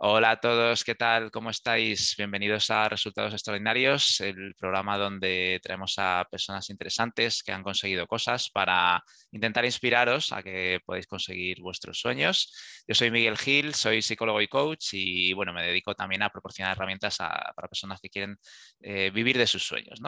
Hola a todos, ¿qué tal? ¿Cómo estáis? Bienvenidos a Resultados Extraordinarios, el programa donde traemos a personas interesantes que han conseguido cosas para intentar inspiraros a que podáis conseguir vuestros sueños. Yo soy Miguel Gil, soy psicólogo y coach y bueno, me dedico también a proporcionar herramientas para personas que quieren eh, vivir de sus sueños.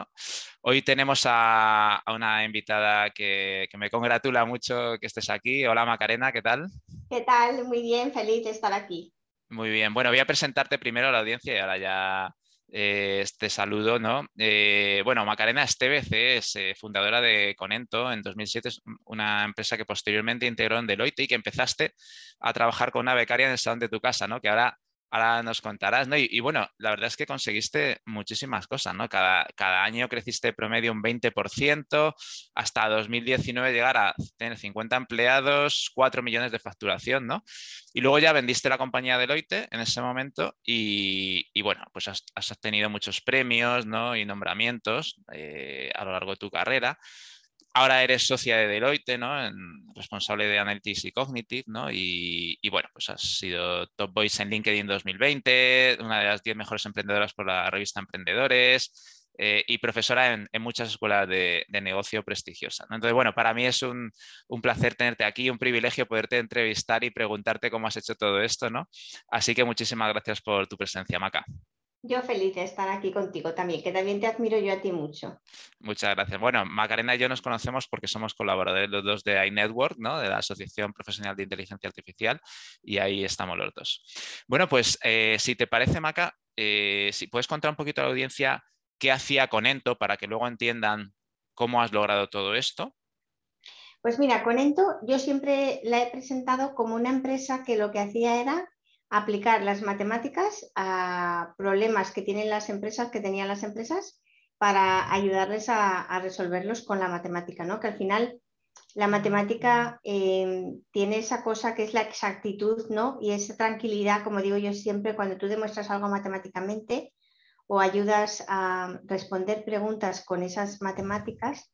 Hoy tenemos a, una invitada que, que me congratula mucho que estés aquí. Hola Macarena, ¿qué tal? ¿Qué tal? Muy bien, feliz de estar aquí. Muy bien, bueno, voy a presentarte primero a la audiencia y ahora ya eh, te saludo, ¿no? Eh, bueno, Macarena Estevez es eh, fundadora de Conento en 2007, es una empresa que posteriormente integró en Deloitte y que empezaste a trabajar con una becaria en el salón de tu casa, ¿no? Que ahora ahora nos contarás, ¿no? Y, bueno, la verdad es que conseguiste muchísimas cosas, ¿no? Cada, cada año creciste promedio un 20%, hasta 2019 llegar a tener 50 empleados, 4 millones de facturación, ¿no? Y luego ya vendiste la compañía Deloitte en ese momento y, bueno, pues has, has, tenido muchos premios, ¿no? Y nombramientos eh, a lo largo de tu carrera ahora eres socia de Deloitte, ¿no? responsable de Analytics y Cognitive, ¿no? Y, bueno, pues has sido Top Voice en LinkedIn 2020, una de las 10 mejores emprendedoras por la revista Emprendedores eh, y profesora en, muchas escuelas de, negocio prestigiosas. Entonces, bueno, para mí es un, placer tenerte aquí, un privilegio poderte entrevistar y preguntarte cómo has hecho todo esto, ¿no? Así que muchísimas gracias por tu presencia, Maca. Yo feliz de estar aquí contigo también, que también te admiro yo a ti mucho. Muchas gracias. Bueno, Macarena y yo nos conocemos porque somos colaboradores los dos de iNetwork, ¿no? de la Asociación Profesional de Inteligencia Artificial, y ahí estamos los dos. Bueno, pues eh, si te parece, Maca, eh, si puedes contar un poquito a la audiencia qué hacía Conento para que luego entiendan cómo has logrado todo esto. Pues mira, Conento yo siempre la he presentado como una empresa que lo que hacía era aplicar las matemáticas a problemas que tienen las empresas, que tenían las empresas, para ayudarles a, resolverlos con la matemática, ¿no? Que al final la matemática eh, tiene esa cosa que es la exactitud, ¿no? Y esa tranquilidad, como digo yo siempre, cuando tú demuestras algo matemáticamente o ayudas a responder preguntas con esas matemáticas,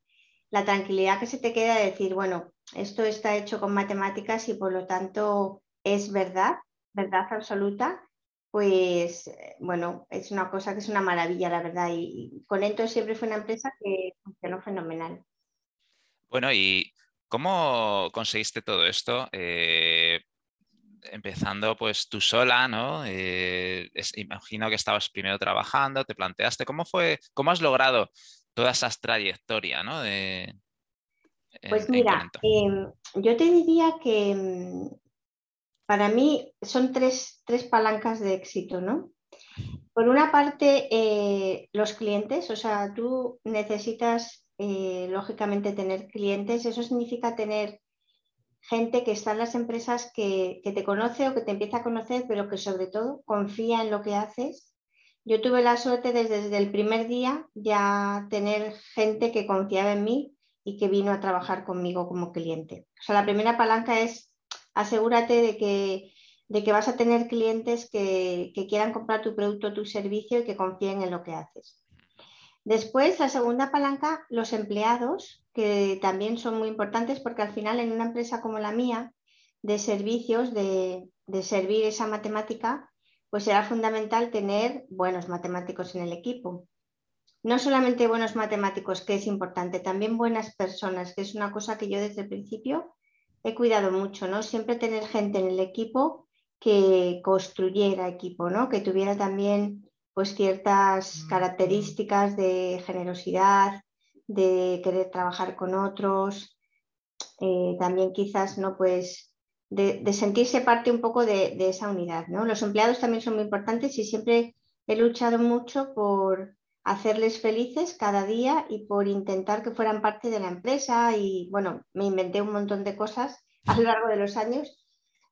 la tranquilidad que se te queda de decir, bueno, esto está hecho con matemáticas y por lo tanto es verdad verdad absoluta, pues bueno, es una cosa que es una maravilla, la verdad. Y, con Conento siempre fue una empresa que funcionó fenomenal. Bueno, ¿y cómo conseguiste todo esto? Eh, empezando pues tú sola, ¿no? Eh, imagino que estabas primero trabajando, te planteaste, ¿cómo fue, cómo has logrado toda esa trayectoria, ¿no? pues mira, em, yo te diría que em, para mí son tres, palancas de éxito, ¿no? Por una parte, eh, los clientes, o sea, tú necesitas eh, lógicamente tener clientes, eso significa tener gente que está en las empresas que, que, te conoce o que te empieza a conocer, pero que sobre todo confía en lo que haces. Yo tuve la suerte desde, desde el primer día ya tener gente que confiaba en mí y que vino a trabajar conmigo como cliente. O sea, la primera palanca es asegúrate de que, de que vas a tener clientes que, quieran comprar tu producto o tu servicio y que confíen en lo que haces. Después, la segunda palanca, los empleados, que también son muy importantes porque al final en una empresa como la mía, de servicios, de, de servir esa matemática, pues será fundamental tener buenos matemáticos en el equipo. No solamente buenos matemáticos, que es importante, también buenas personas, que es una cosa que yo desde el principio he cuidado mucho, ¿no? Siempre tener gente en el equipo que construyera equipo, ¿no? Que tuviera también pues ciertas mm. características de generosidad, de querer trabajar con otros, eh, también quizás, ¿no? Pues de, sentirse parte un poco de, de, esa unidad, ¿no? Los empleados también son muy importantes y siempre he luchado mucho por, hacerles felices cada día y por intentar que fueran parte de la empresa y bueno, me inventé un montón de cosas a lo largo de los años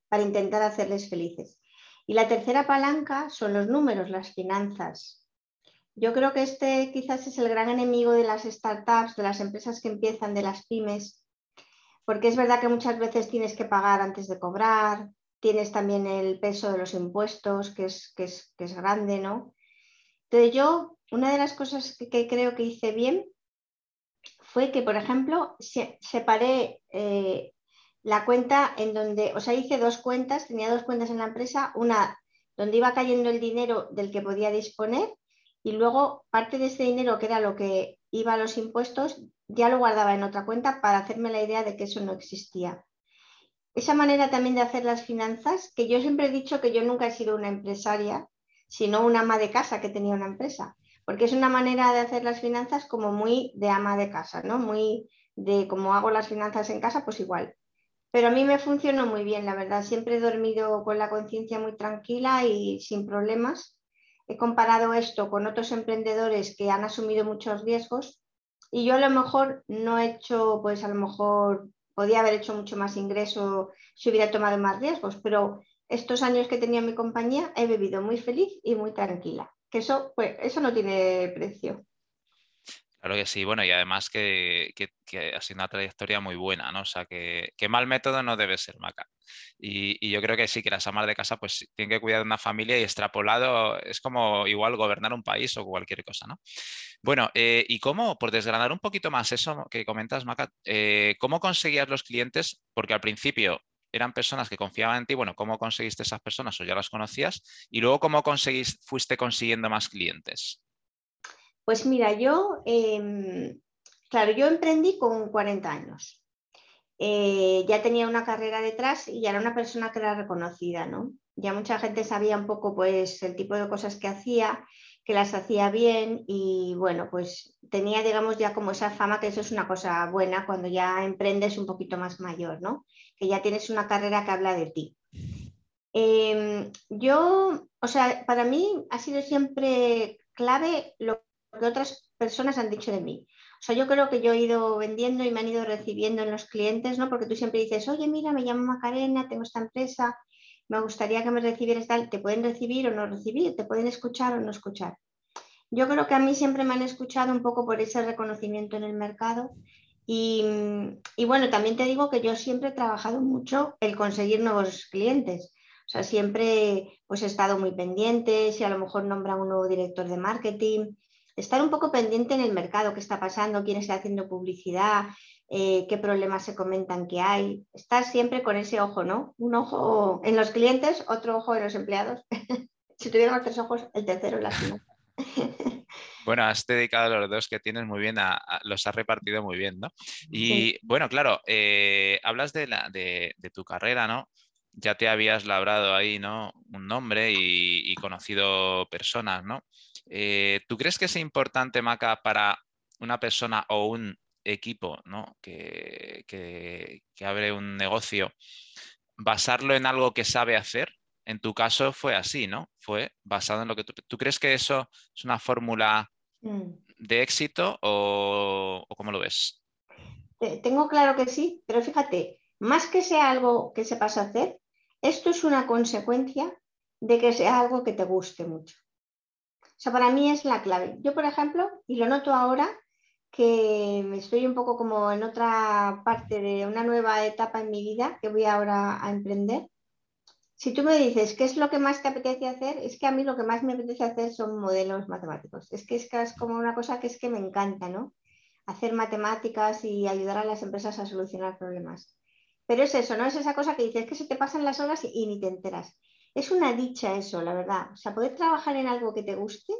para intentar hacerles felices. Y la tercera palanca son los números, las finanzas. Yo creo que este quizás es el gran enemigo de las startups, de las empresas que empiezan, de las pymes, porque es verdad que muchas veces tienes que pagar antes de cobrar, tienes también el peso de los impuestos, que es, que es, que es grande, ¿no? Entonces yo una de las cosas que, creo que hice bien fue que, por ejemplo, separé eh, la cuenta en donde, o sea, hice dos cuentas, tenía dos cuentas en la empresa, una donde iba cayendo el dinero del que podía disponer y luego parte de ese dinero, que era lo que iba a los impuestos, ya lo guardaba en otra cuenta para hacerme la idea de que eso no existía. Esa manera también de hacer las finanzas, que yo siempre he dicho que yo nunca he sido una empresaria, sino una ama de casa que tenía una empresa, porque es una manera de hacer las finanzas como muy de ama de casa, ¿no? Muy de cómo hago las finanzas en casa, pues igual. Pero a mí me funcionó muy bien, la verdad. Siempre he dormido con la conciencia muy tranquila y sin problemas. He comparado esto con otros emprendedores que han asumido muchos riesgos y yo a lo mejor no he hecho, pues a lo mejor podía haber hecho mucho más ingreso si hubiera tomado más riesgos, pero estos años que tenía mi compañía he vivido muy feliz y muy tranquila. Que eso, pues, eso no tiene precio. Claro que sí, bueno, y además que, ha sido una trayectoria muy buena, ¿no? O sea, que, mal método no debe ser, Maca. Y, yo creo que sí, que las amas de casa pues tienen que cuidar de una familia y extrapolado es como igual gobernar un país o cualquier cosa, ¿no? Bueno, eh, y cómo, por desgranar un poquito más eso que comentas, Maca, eh, ¿cómo conseguías los clientes? Porque al principio eran personas que confiaban en ti, bueno, ¿cómo conseguiste esas personas o ya las conocías? Y luego, ¿cómo conseguís, fuiste consiguiendo más clientes? Pues mira, yo, em, claro, yo emprendí con 40 años. Eh, ya tenía una carrera detrás y era una persona que era reconocida, ¿no? Ya mucha gente sabía un poco pues el tipo de cosas que hacía, que las hacía bien y bueno, pues tenía digamos ya como esa fama que eso es una cosa buena cuando ya emprendes un poquito más mayor, ¿no? Que ya tienes una carrera que habla de ti. Em, yo, o sea, para mí ha sido siempre clave lo que otras personas han dicho de mí. O sea, yo creo que yo he ido vendiendo y me han ido recibiendo en los clientes, ¿no? Porque tú siempre dices, oye, mira, me llamo Macarena, tengo esta empresa, me gustaría que me recibieras tal. Te pueden recibir o no recibir, te pueden escuchar o no escuchar. Yo creo que a mí siempre me han escuchado un poco por ese reconocimiento en el mercado y, y, bueno, también te digo que yo siempre he trabajado mucho el conseguir nuevos clientes. O sea, siempre pues, he estado muy pendiente, si a lo mejor nombran un nuevo director de marketing, estar un poco pendiente en el mercado, qué está pasando, quién está haciendo publicidad, eh, qué problemas se comentan que hay. Estar siempre con ese ojo, ¿no? Un ojo en los clientes, otro ojo en los empleados. si tuviéramos tres ojos, el tercero en la finanzas. Bueno, has dedicado los dos que tienes muy bien, a, los has repartido muy bien, ¿no? Y bueno, claro, eh, hablas de, la, de, tu carrera, ¿no? Ya te habías labrado ahí, ¿no? Un nombre y, y conocido personas, ¿no? Eh, ¿Tú crees que es importante, Maca, para una persona o un equipo que, abre un negocio, basarlo en algo que sabe hacer? En tu caso fue así, ¿no? Fue basado en lo que tú... ¿Tú crees que eso es una fórmula. De éxito o, o cómo lo ves? Tengo claro que sí, pero fíjate, más que sea algo que sepas hacer, esto es una consecuencia de que sea algo que te guste mucho. O sea, para mí es la clave. Yo, por ejemplo, y lo noto ahora, que estoy un poco como en otra parte de una nueva etapa en mi vida que voy ahora a emprender. Si tú me dices qué es lo que más te apetece hacer, es que a mí lo que más me apetece hacer son modelos matemáticos. Es que es, como una cosa que es que me encanta, ¿no? Hacer matemáticas y ayudar a las empresas a solucionar problemas. Pero es eso, ¿no? Es esa cosa que dices que se te pasan las horas y ni te enteras es una dicha eso, la verdad. O sea, poder trabajar en algo que te guste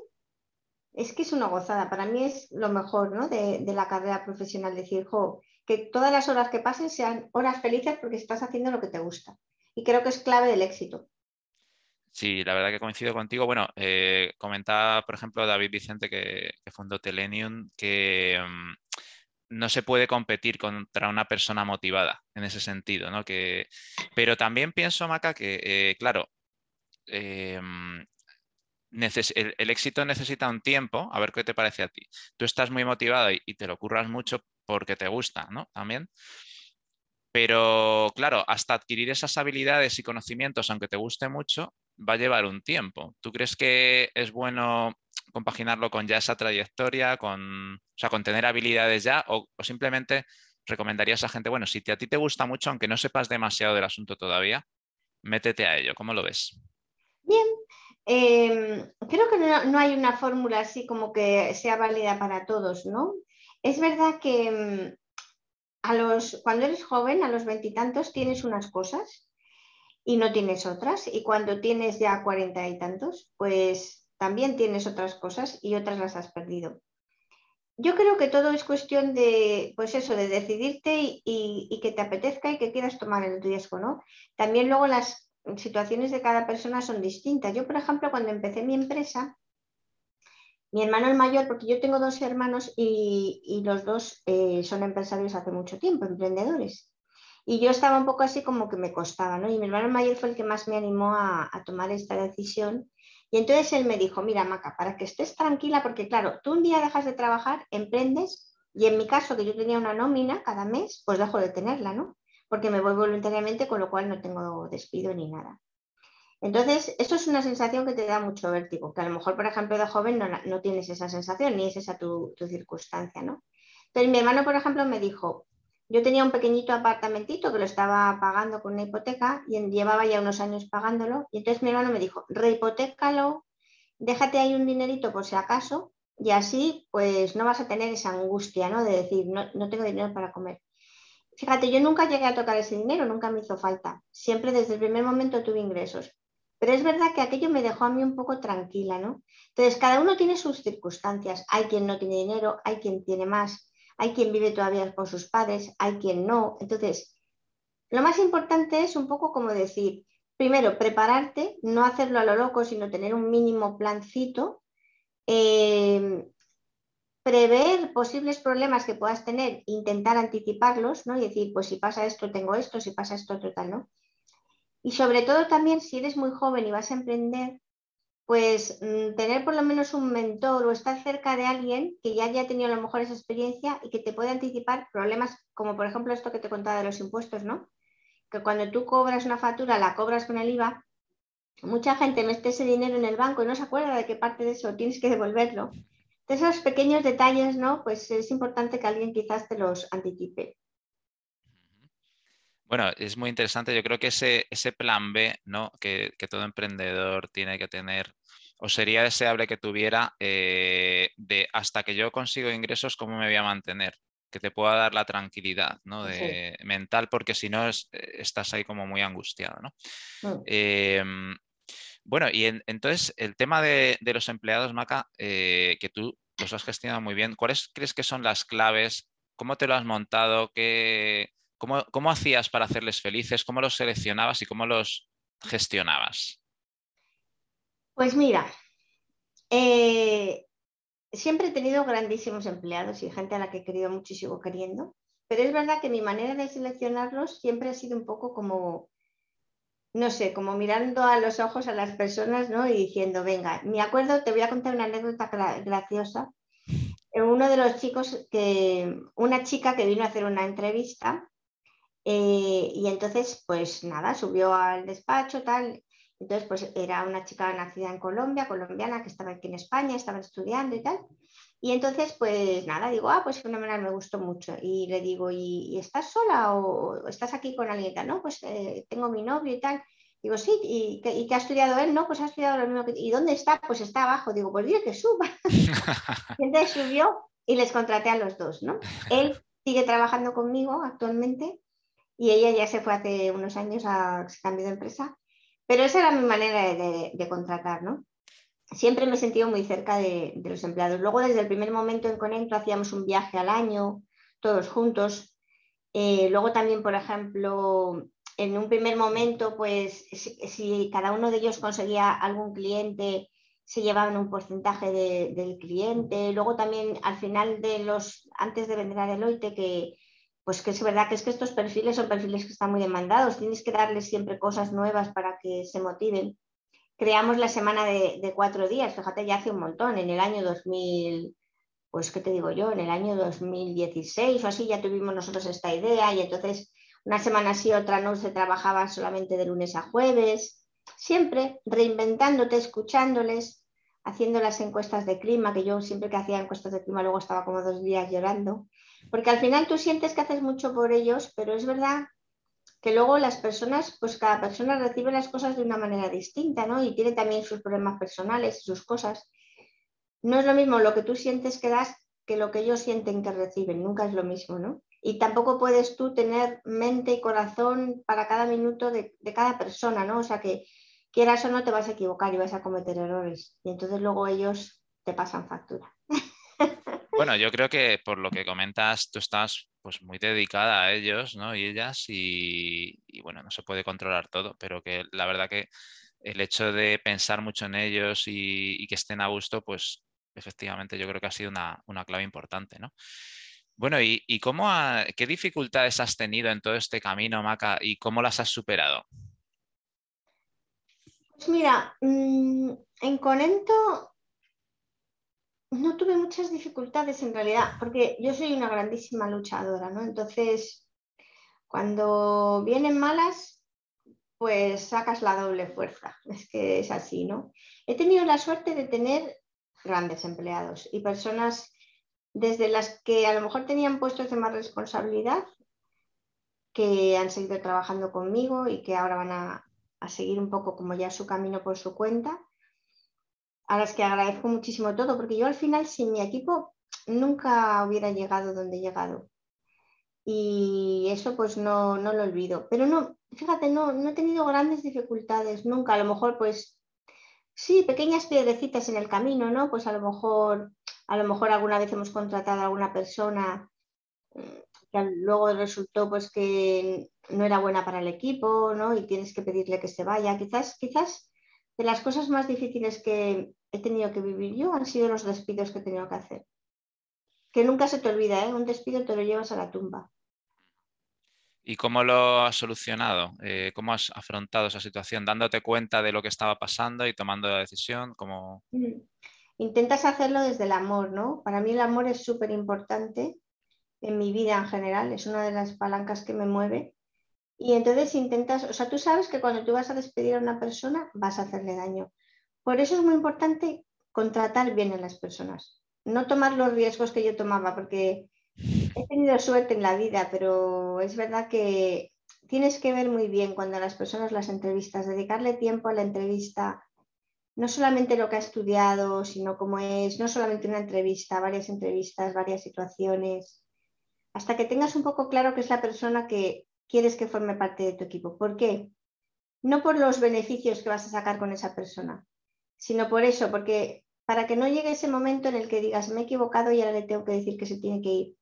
es que es una gozada. Para mí es lo mejor ¿no? de, la carrera profesional. Decir, jo, que todas las horas que pasen sean horas felices porque estás haciendo lo que te gusta. Y creo que es clave del éxito. Sí, la verdad que coincido contigo. Bueno, eh, comentaba, por ejemplo, David Vicente, que, fundó Telenium, que mm, no se puede competir contra una persona motivada en ese sentido, ¿no? Que, pero también pienso, Maca, que, eh, claro, Em, el, éxito necesita un tiempo, a ver qué te parece a ti. Tú estás muy motivado y, te lo curras mucho porque te gusta, ¿no? También. Pero claro, hasta adquirir esas habilidades y conocimientos, aunque te guste mucho, va a llevar un tiempo. ¿Tú crees que es bueno compaginarlo con ya esa trayectoria, con, o sea, con tener habilidades ya, o, simplemente recomendarías a gente, bueno, si a ti te gusta mucho, aunque no sepas demasiado del asunto todavía, métete a ello. ¿Cómo lo ves? Bien, em, creo que no, hay una fórmula así como que sea válida para todos, ¿no? Es verdad que em, a los, cuando eres joven, a los veintitantos, tienes unas cosas y no tienes otras. Y cuando tienes ya cuarenta y tantos, pues también tienes otras cosas y otras las has perdido. Yo creo que todo es cuestión de, pues eso, de decidirte y, que te apetezca y que quieras tomar el riesgo, ¿no? También luego las situaciones de cada persona son distintas. Yo, por ejemplo, cuando empecé mi empresa, mi hermano el mayor, porque yo tengo dos hermanos y, los dos eh, son empresarios hace mucho tiempo, emprendedores. Y yo estaba un poco así como que me costaba, ¿no? Y mi hermano mayor fue el que más me animó a, tomar esta decisión. Y entonces él me dijo, mira, Maca, para que estés tranquila, porque claro, tú un día dejas de trabajar, emprendes, y en mi caso, que yo tenía una nómina cada mes, pues dejo de tenerla, ¿no? Porque me voy voluntariamente, con lo cual no tengo despido ni nada. Entonces, eso es una sensación que te da mucho vértigo, que a lo mejor, por ejemplo, de joven no, tienes esa sensación, ni es esa tu, tu circunstancia, ¿no? Entonces, mi hermano, por ejemplo, me dijo, yo tenía un pequeñito apartamentito que lo estaba pagando con una hipoteca y llevaba ya unos años pagándolo. Y entonces mi hermano me dijo, rehipotécalo, déjate ahí un dinerito por si acaso y así pues no vas a tener esa angustia, ¿no? De decir, no, no tengo dinero para comer. Fíjate, yo nunca llegué a tocar ese dinero, nunca me hizo falta. Siempre desde el primer momento tuve ingresos. Pero es verdad que aquello me dejó a mí un poco tranquila, ¿no? Entonces, cada uno tiene sus circunstancias. Hay quien no tiene dinero, hay quien tiene más hay quien vive todavía con sus padres, hay quien no. Entonces, lo más importante es un poco como decir, primero, prepararte, no hacerlo a lo loco, sino tener un mínimo plancito, eh, prever posibles problemas que puedas tener, intentar anticiparlos, ¿no? Y decir, pues si pasa esto, tengo esto, si pasa esto, total, ¿no? Y sobre todo también, si eres muy joven y vas a emprender, pues mm, tener por lo menos un mentor o estar cerca de alguien que ya haya tenido a lo mejor esa experiencia y que te pueda anticipar problemas como por ejemplo esto que te contaba de los impuestos, ¿no? Que cuando tú cobras una factura, la cobras con el IVA, mucha gente mete ese dinero en el banco y no se acuerda de qué parte de eso tienes que devolverlo. De esos pequeños detalles, ¿no? Pues es importante que alguien quizás te los anticipe. Bueno, es muy interesante. Yo creo que ese, ese plan B ¿no? que, todo emprendedor tiene que tener, o sería deseable que tuviera, eh, de hasta que yo consigo ingresos, ¿cómo me voy a mantener? Que te pueda dar la tranquilidad ¿no? de, mental, porque si no estás ahí como muy angustiado. ¿no? Mm. Em, bueno, y entonces el tema de, los empleados, Maca, eh, que tú los has gestionado muy bien, ¿cuáles crees que son las claves? ¿Cómo te lo has montado? ¿Qué, ¿Cómo, hacías para hacerles felices? ¿Cómo los seleccionabas y cómo los gestionabas? Pues mira, eh, siempre he tenido grandísimos empleados y gente a la que he querido muchísimo queriendo, pero es verdad que mi manera de seleccionarlos siempre ha sido un poco como, no sé, como mirando a los ojos a las personas ¿no? y diciendo, venga, me acuerdo, te voy a contar una anécdota graciosa. Uno de los chicos que, una chica que vino a hacer una entrevista eh, y entonces, pues nada, subió al despacho, tal. Entonces, pues era una chica nacida en Colombia, colombiana, que estaba aquí en España, estaba estudiando y tal. Y entonces, pues nada, digo, ah, pues fenomenal, me gustó mucho. Y le digo, ¿y, estás sola o estás aquí con alguien? No, pues eh, tengo mi novio y tal. Digo, sí, ¿y qué, ha estudiado él? No, pues ha estudiado lo mismo que... ¿Y dónde está? Pues está abajo. Digo, pues dile que suba. y entonces subió y les contraté a los dos, ¿no? Él sigue trabajando conmigo actualmente y ella ya se fue hace unos años a cambio de empresa, pero esa era mi manera de, contratar, ¿no? Siempre me he sentido muy cerca de, los empleados. Luego, desde el primer momento en Conecto, hacíamos un viaje al año, todos juntos. Eh, luego también, por ejemplo, en un primer momento, pues si, cada uno de ellos conseguía algún cliente, se llevaban un porcentaje del cliente. Luego también al final de los, antes de vender a Deloitte, que pues que es verdad que es que estos perfiles son perfiles que están muy demandados, tienes que darles siempre cosas nuevas para que se motiven. Creamos la semana de, cuatro días, fíjate, ya hace un montón, en el año 2000, pues qué te digo yo, en el año 2016 o así ya tuvimos nosotros esta idea y entonces una semana sí, otra no se trabajaba solamente de lunes a jueves, siempre reinventándote, escuchándoles, haciendo las encuestas de clima, que yo siempre que hacía encuestas de clima luego estaba como dos días llorando porque al final tú sientes que haces mucho por ellos, pero es verdad que luego las personas, pues cada persona recibe las cosas de una manera distinta, ¿no? Y tiene también sus problemas personales, sus cosas. No es lo mismo lo que tú sientes que das que lo que ellos sienten que reciben, nunca es lo mismo, ¿no? y tampoco puedes tú tener mente y corazón para cada minuto de, de, cada persona, ¿no? O sea que quieras o no te vas a equivocar y vas a cometer errores. Y entonces luego ellos te pasan factura. Bueno, yo creo que por lo que comentas, tú estás pues muy dedicada a ellos, ¿no? Y ellas, y, bueno, no se puede controlar todo, pero que la verdad que el hecho de pensar mucho en ellos y, que estén a gusto, pues efectivamente yo creo que ha sido una, clave importante, ¿no? Bueno, ¿y, cómo qué dificultades has tenido en todo este camino, Maca, y cómo las has superado? Pues mira, mm, en Conento no tuve muchas dificultades en realidad, porque yo soy una grandísima luchadora, ¿no? Entonces, cuando vienen malas, pues sacas la doble fuerza. Es que es así, ¿no? He tenido la suerte de tener grandes empleados y personas desde las que a lo mejor tenían puestos de más responsabilidad, que han seguido trabajando conmigo y que ahora van a, a seguir un poco como ya su camino por su cuenta a las que agradezco muchísimo todo, porque yo al final sin mi equipo nunca hubiera llegado donde he llegado. Y eso pues no, no lo olvido. Pero no, fíjate, no, no he tenido grandes dificultades nunca. A lo mejor pues sí, pequeñas piedrecitas en el camino, ¿no? Pues a lo mejor, a lo mejor alguna vez hemos contratado a alguna persona mm, que luego resultó pues que no era buena para el equipo, ¿no? Y tienes que pedirle que se vaya. Quizás, quizás de las cosas más difíciles que he tenido que vivir yo han sido los despidos que he tenido que hacer. Que nunca se te olvida, ¿eh? un despido te lo llevas a la tumba. ¿Y cómo lo has solucionado? Eh, ¿Cómo has afrontado esa situación? ¿Dándote cuenta de lo que estaba pasando y tomando la decisión? ¿Cómo... Mm. Intentas hacerlo desde el amor, ¿no? Para mí el amor es súper importante en mi vida en general, es una de las palancas que me mueve y entonces intentas, o sea, tú sabes que cuando tú vas a despedir a una persona vas a hacerle daño. Por eso es muy importante contratar bien a las personas, no tomar los riesgos que yo tomaba, porque he tenido suerte en la vida, pero es verdad que tienes que ver muy bien cuando a las personas las entrevistas, dedicarle tiempo a la entrevista, no solamente lo que ha estudiado, sino cómo es, no solamente una entrevista, varias entrevistas, varias situaciones, hasta que tengas un poco claro que es la persona que quieres que forme parte de tu equipo. ¿Por qué? No por los beneficios que vas a sacar con esa persona, sino por eso, porque para que no llegue ese momento en el que digas, me he equivocado y ahora le tengo que decir que se tiene que ir.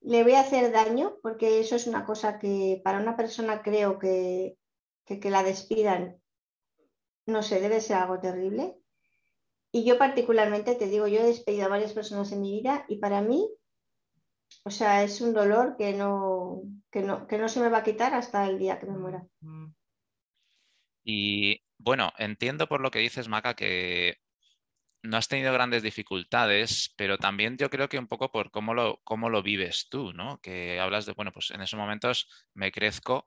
Le voy a hacer daño, porque eso es una cosa que para una persona creo que, que, la despidan, no sé, debe ser algo terrible. Y yo particularmente te digo, yo he despedido a varias personas en mi vida y para mí o sea, es un dolor que no, que no, que no se me va a quitar hasta el día que me muera. Y bueno, entiendo por lo que dices, Maca, que no has tenido grandes dificultades, pero también yo creo que un poco por cómo lo, cómo lo vives tú, ¿no? Que hablas de, bueno, pues en esos momentos me crezco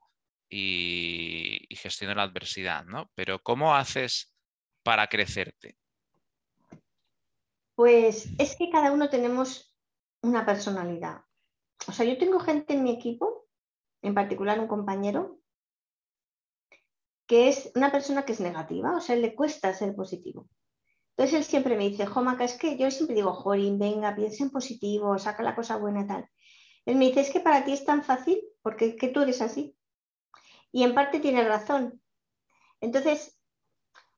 y, y gestiono la adversidad, ¿no? Pero ¿cómo haces para crecerte? Pues es que cada uno tenemos una personalidad. O sea, yo tengo gente en mi equipo, en particular un compañero, que es una persona que es negativa, o sea, le cuesta ser positivo. Entonces él siempre me dice, Jomaca, es que yo siempre digo, Jorín, venga, piensa en positivo, saca la cosa buena y tal. Él me dice, es que para ti es tan fácil porque que tú eres así. Y en parte tiene razón. Entonces,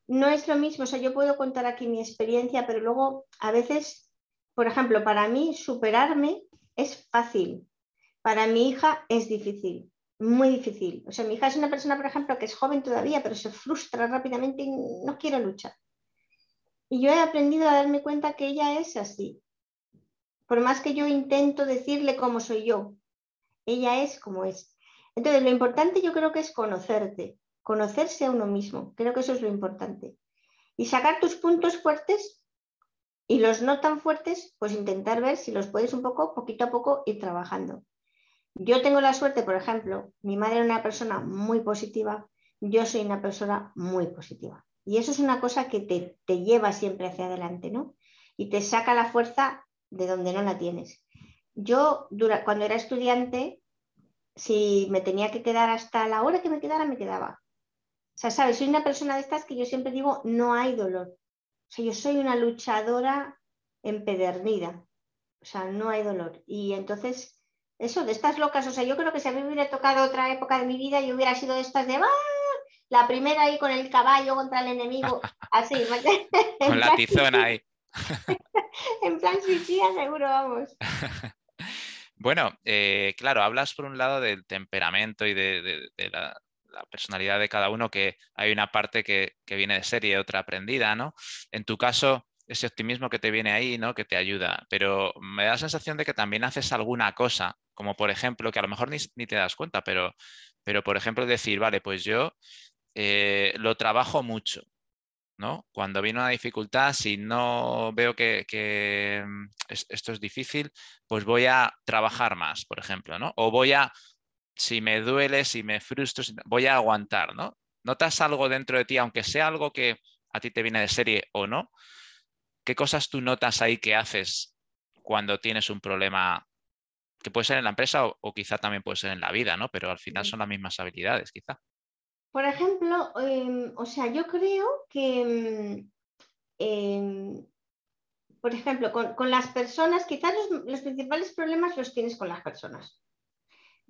no es lo mismo, o sea, yo puedo contar aquí mi experiencia, pero luego a veces por ejemplo, para mí superarme es fácil, para mi hija es difícil, muy difícil. O sea, mi hija es una persona, por ejemplo, que es joven todavía, pero se frustra rápidamente y no quiere luchar. Y yo he aprendido a darme cuenta que ella es así. Por más que yo intento decirle cómo soy yo, ella es como es. Entonces, lo importante yo creo que es conocerte, conocerse a uno mismo. Creo que eso es lo importante. Y sacar tus puntos fuertes y los no tan fuertes, pues intentar ver si los puedes un poco, poquito a poco, ir trabajando. Yo tengo la suerte, por ejemplo, mi madre era una persona muy positiva, yo soy una persona muy positiva. Y eso es una cosa que te, te lleva siempre hacia adelante, ¿no? Y te saca la fuerza de donde no la tienes. Yo, cuando era estudiante, si me tenía que quedar hasta la hora que me quedara, me quedaba. O sea, ¿sabes? Soy una persona de estas que yo siempre digo, no hay dolor. O sea, yo soy una luchadora empedernida, o sea, no hay dolor. Y entonces, eso, de estas locas. O sea, yo creo que si a mí me hubiera tocado otra época de mi vida, yo hubiera sido de estas de ¡Ah! la primera ahí con el caballo contra el enemigo, así. con la tizona ahí. en plan suicida seguro, vamos. Bueno, eh, claro, hablas por un lado del temperamento y de, la, personalidad de cada uno, que hay una parte que, viene de serie otra aprendida, ¿no? En tu caso, ese optimismo que te viene ahí, ¿no? Que te ayuda, pero me da la sensación de que también haces alguna cosa, como por ejemplo, que a lo mejor ni, te das cuenta, pero, pero por ejemplo decir, vale, pues yo eh, lo trabajo mucho, ¿no? Cuando viene una dificultad, si no veo que, mm, esto es difícil, pues voy a trabajar más, por ejemplo, ¿no? O voy a, si me duele, si me frustro, voy a aguantar, ¿no? ¿Notas algo dentro de ti, aunque sea algo que a ti te viene de serie o no? ¿Qué cosas tú notas ahí que haces cuando tienes un problema que puede ser en la empresa o, o quizá también puede ser en la vida, ¿no? Pero al final son las mismas habilidades, quizá. Por ejemplo, em, o sea, yo creo que, em, em, por ejemplo, con, las personas, quizás los, principales problemas los tienes con las personas.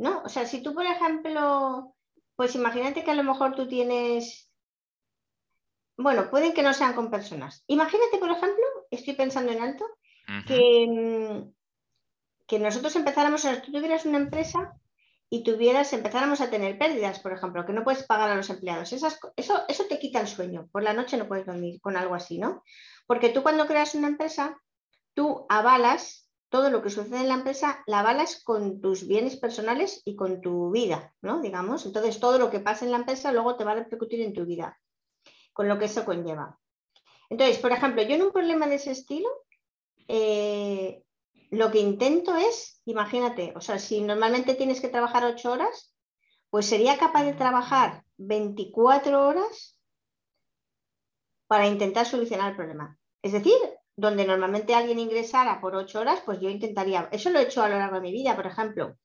¿No? O sea, si tú, por ejemplo, pues imagínate que a lo mejor tú tienes, bueno, pueden que no sean con personas. Imagínate, por ejemplo, estoy pensando en alto, que, que nosotros empezáramos, o tú tuvieras una empresa y tuvieras, empezáramos a tener pérdidas, por ejemplo, que no puedes pagar a los empleados. eso, eso te quita el sueño. Por la noche no puedes dormir con algo así, ¿no? Porque tú cuando creas una empresa, tú avalas todo lo que sucede en la empresa, la avalas con tus bienes personales y con tu vida, ¿no? Digamos. Entonces, todo lo que pasa en la empresa luego te va a repercutir en tu vida, con lo que eso conlleva. Entonces, por ejemplo, yo en un problema de ese estilo, eh, lo que intento es, imagínate, o sea, si normalmente tienes que trabajar ocho horas, pues sería capaz de trabajar 24 horas para intentar solucionar el problema. Es decir, donde normalmente alguien ingresara por ocho horas, pues yo intentaría, eso lo he hecho a lo largo de mi vida, por ejemplo.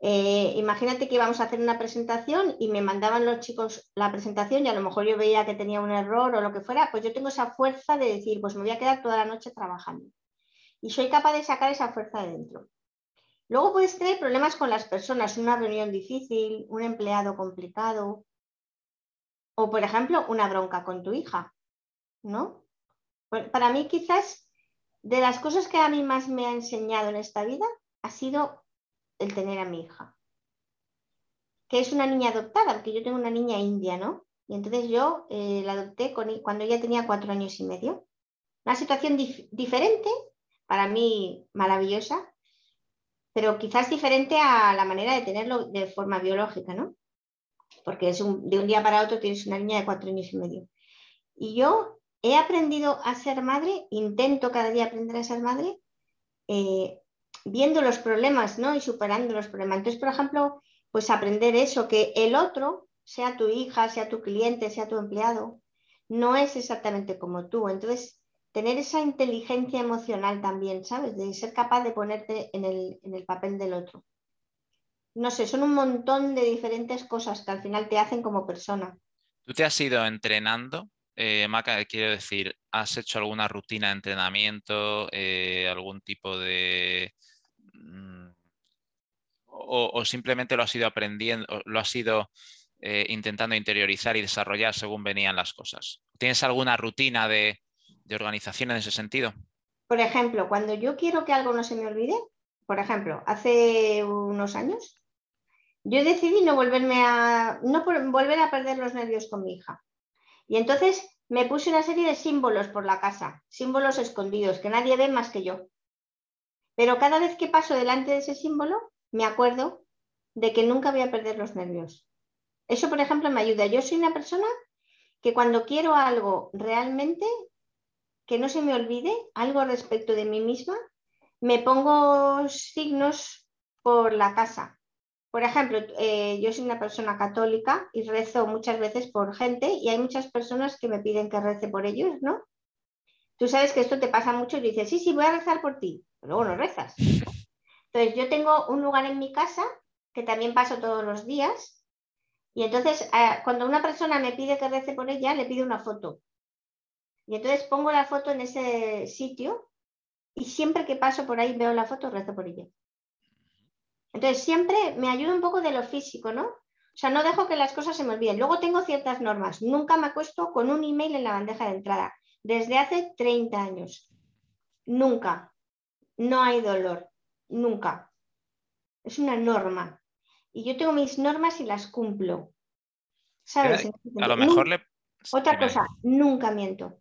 Eh, imagínate que íbamos a hacer una presentación y me mandaban los chicos la presentación y a lo mejor yo veía que tenía un error o lo que fuera, pues yo tengo esa fuerza de decir, pues me voy a quedar toda la noche trabajando y soy capaz de sacar esa fuerza de dentro. Luego puedes tener problemas con las personas, una reunión difícil, un empleado complicado o, por ejemplo, una bronca con tu hija, ¿no? Para mí quizás de las cosas que a mí más me ha enseñado en esta vida ha sido el tener a mi hija, que es una niña adoptada, porque yo tengo una niña india, ¿no? Y entonces yo eh, la adopté cuando ella tenía cuatro años y medio. Una situación diferente, para mí maravillosa, pero quizás diferente a la manera de tenerlo de forma biológica, ¿no? Porque es de un día para otro tienes una niña de cuatro años y medio. Y yo he aprendido a ser madre, intento cada día aprender a ser madre, eh, viendo los problemas, ¿no? Y superando los problemas. Entonces, por ejemplo, pues aprender eso, que el otro, sea tu hija, sea tu cliente, sea tu empleado, no es exactamente como tú. Entonces, tener esa inteligencia emocional también, ¿sabes? De ser capaz de ponerte en el, papel del otro. No sé, son un montón de diferentes cosas que al final te hacen como persona. ¿Tú te has ido entrenando? Eh, Maca, quiero decir, ¿has hecho alguna rutina de entrenamiento, eh, algún tipo de... Mm, o, simplemente lo has ido aprendiendo, lo has ido eh, intentando interiorizar y desarrollar según venían las cosas? ¿Tienes alguna rutina de, de organización en ese sentido? Por ejemplo, cuando yo quiero que algo no se me olvide, por ejemplo, hace unos años, yo decidí no volverme a no volver a perder los nervios con mi hija. Y entonces me puse una serie de símbolos por la casa, símbolos escondidos que nadie ve más que yo. Pero cada vez que paso delante de ese símbolo, me acuerdo de que nunca voy a perder los nervios. Eso, por ejemplo, me ayuda. Yo soy una persona que cuando quiero algo realmente que no se me olvide algo respecto de mí misma, me pongo signos por la casa. Por ejemplo, eh, yo soy una persona católica y rezo muchas veces por gente y hay muchas personas que me piden que rece por ellos, ¿no? Tú sabes que esto te pasa mucho y dices, sí, sí, voy a rezar por ti, pero luego no rezas. Entonces, yo tengo un lugar en mi casa que también paso todos los días y entonces eh, cuando una persona me pide que rece por ella, le pido una foto y entonces pongo la foto en ese sitio y siempre que paso por ahí veo la foto, rezo por ella. Entonces siempre me ayuda un poco de lo físico, ¿no? O sea, no dejo que las cosas se me olviden. Luego tengo ciertas normas. Nunca me acuesto con un email en la bandeja de entrada. Desde hace 30 años. Nunca. No hay dolor. Nunca. Es una norma. Y yo tengo mis normas y las cumplo. ¿Sabes? A lo mejor le... Otra cosa, nunca miento.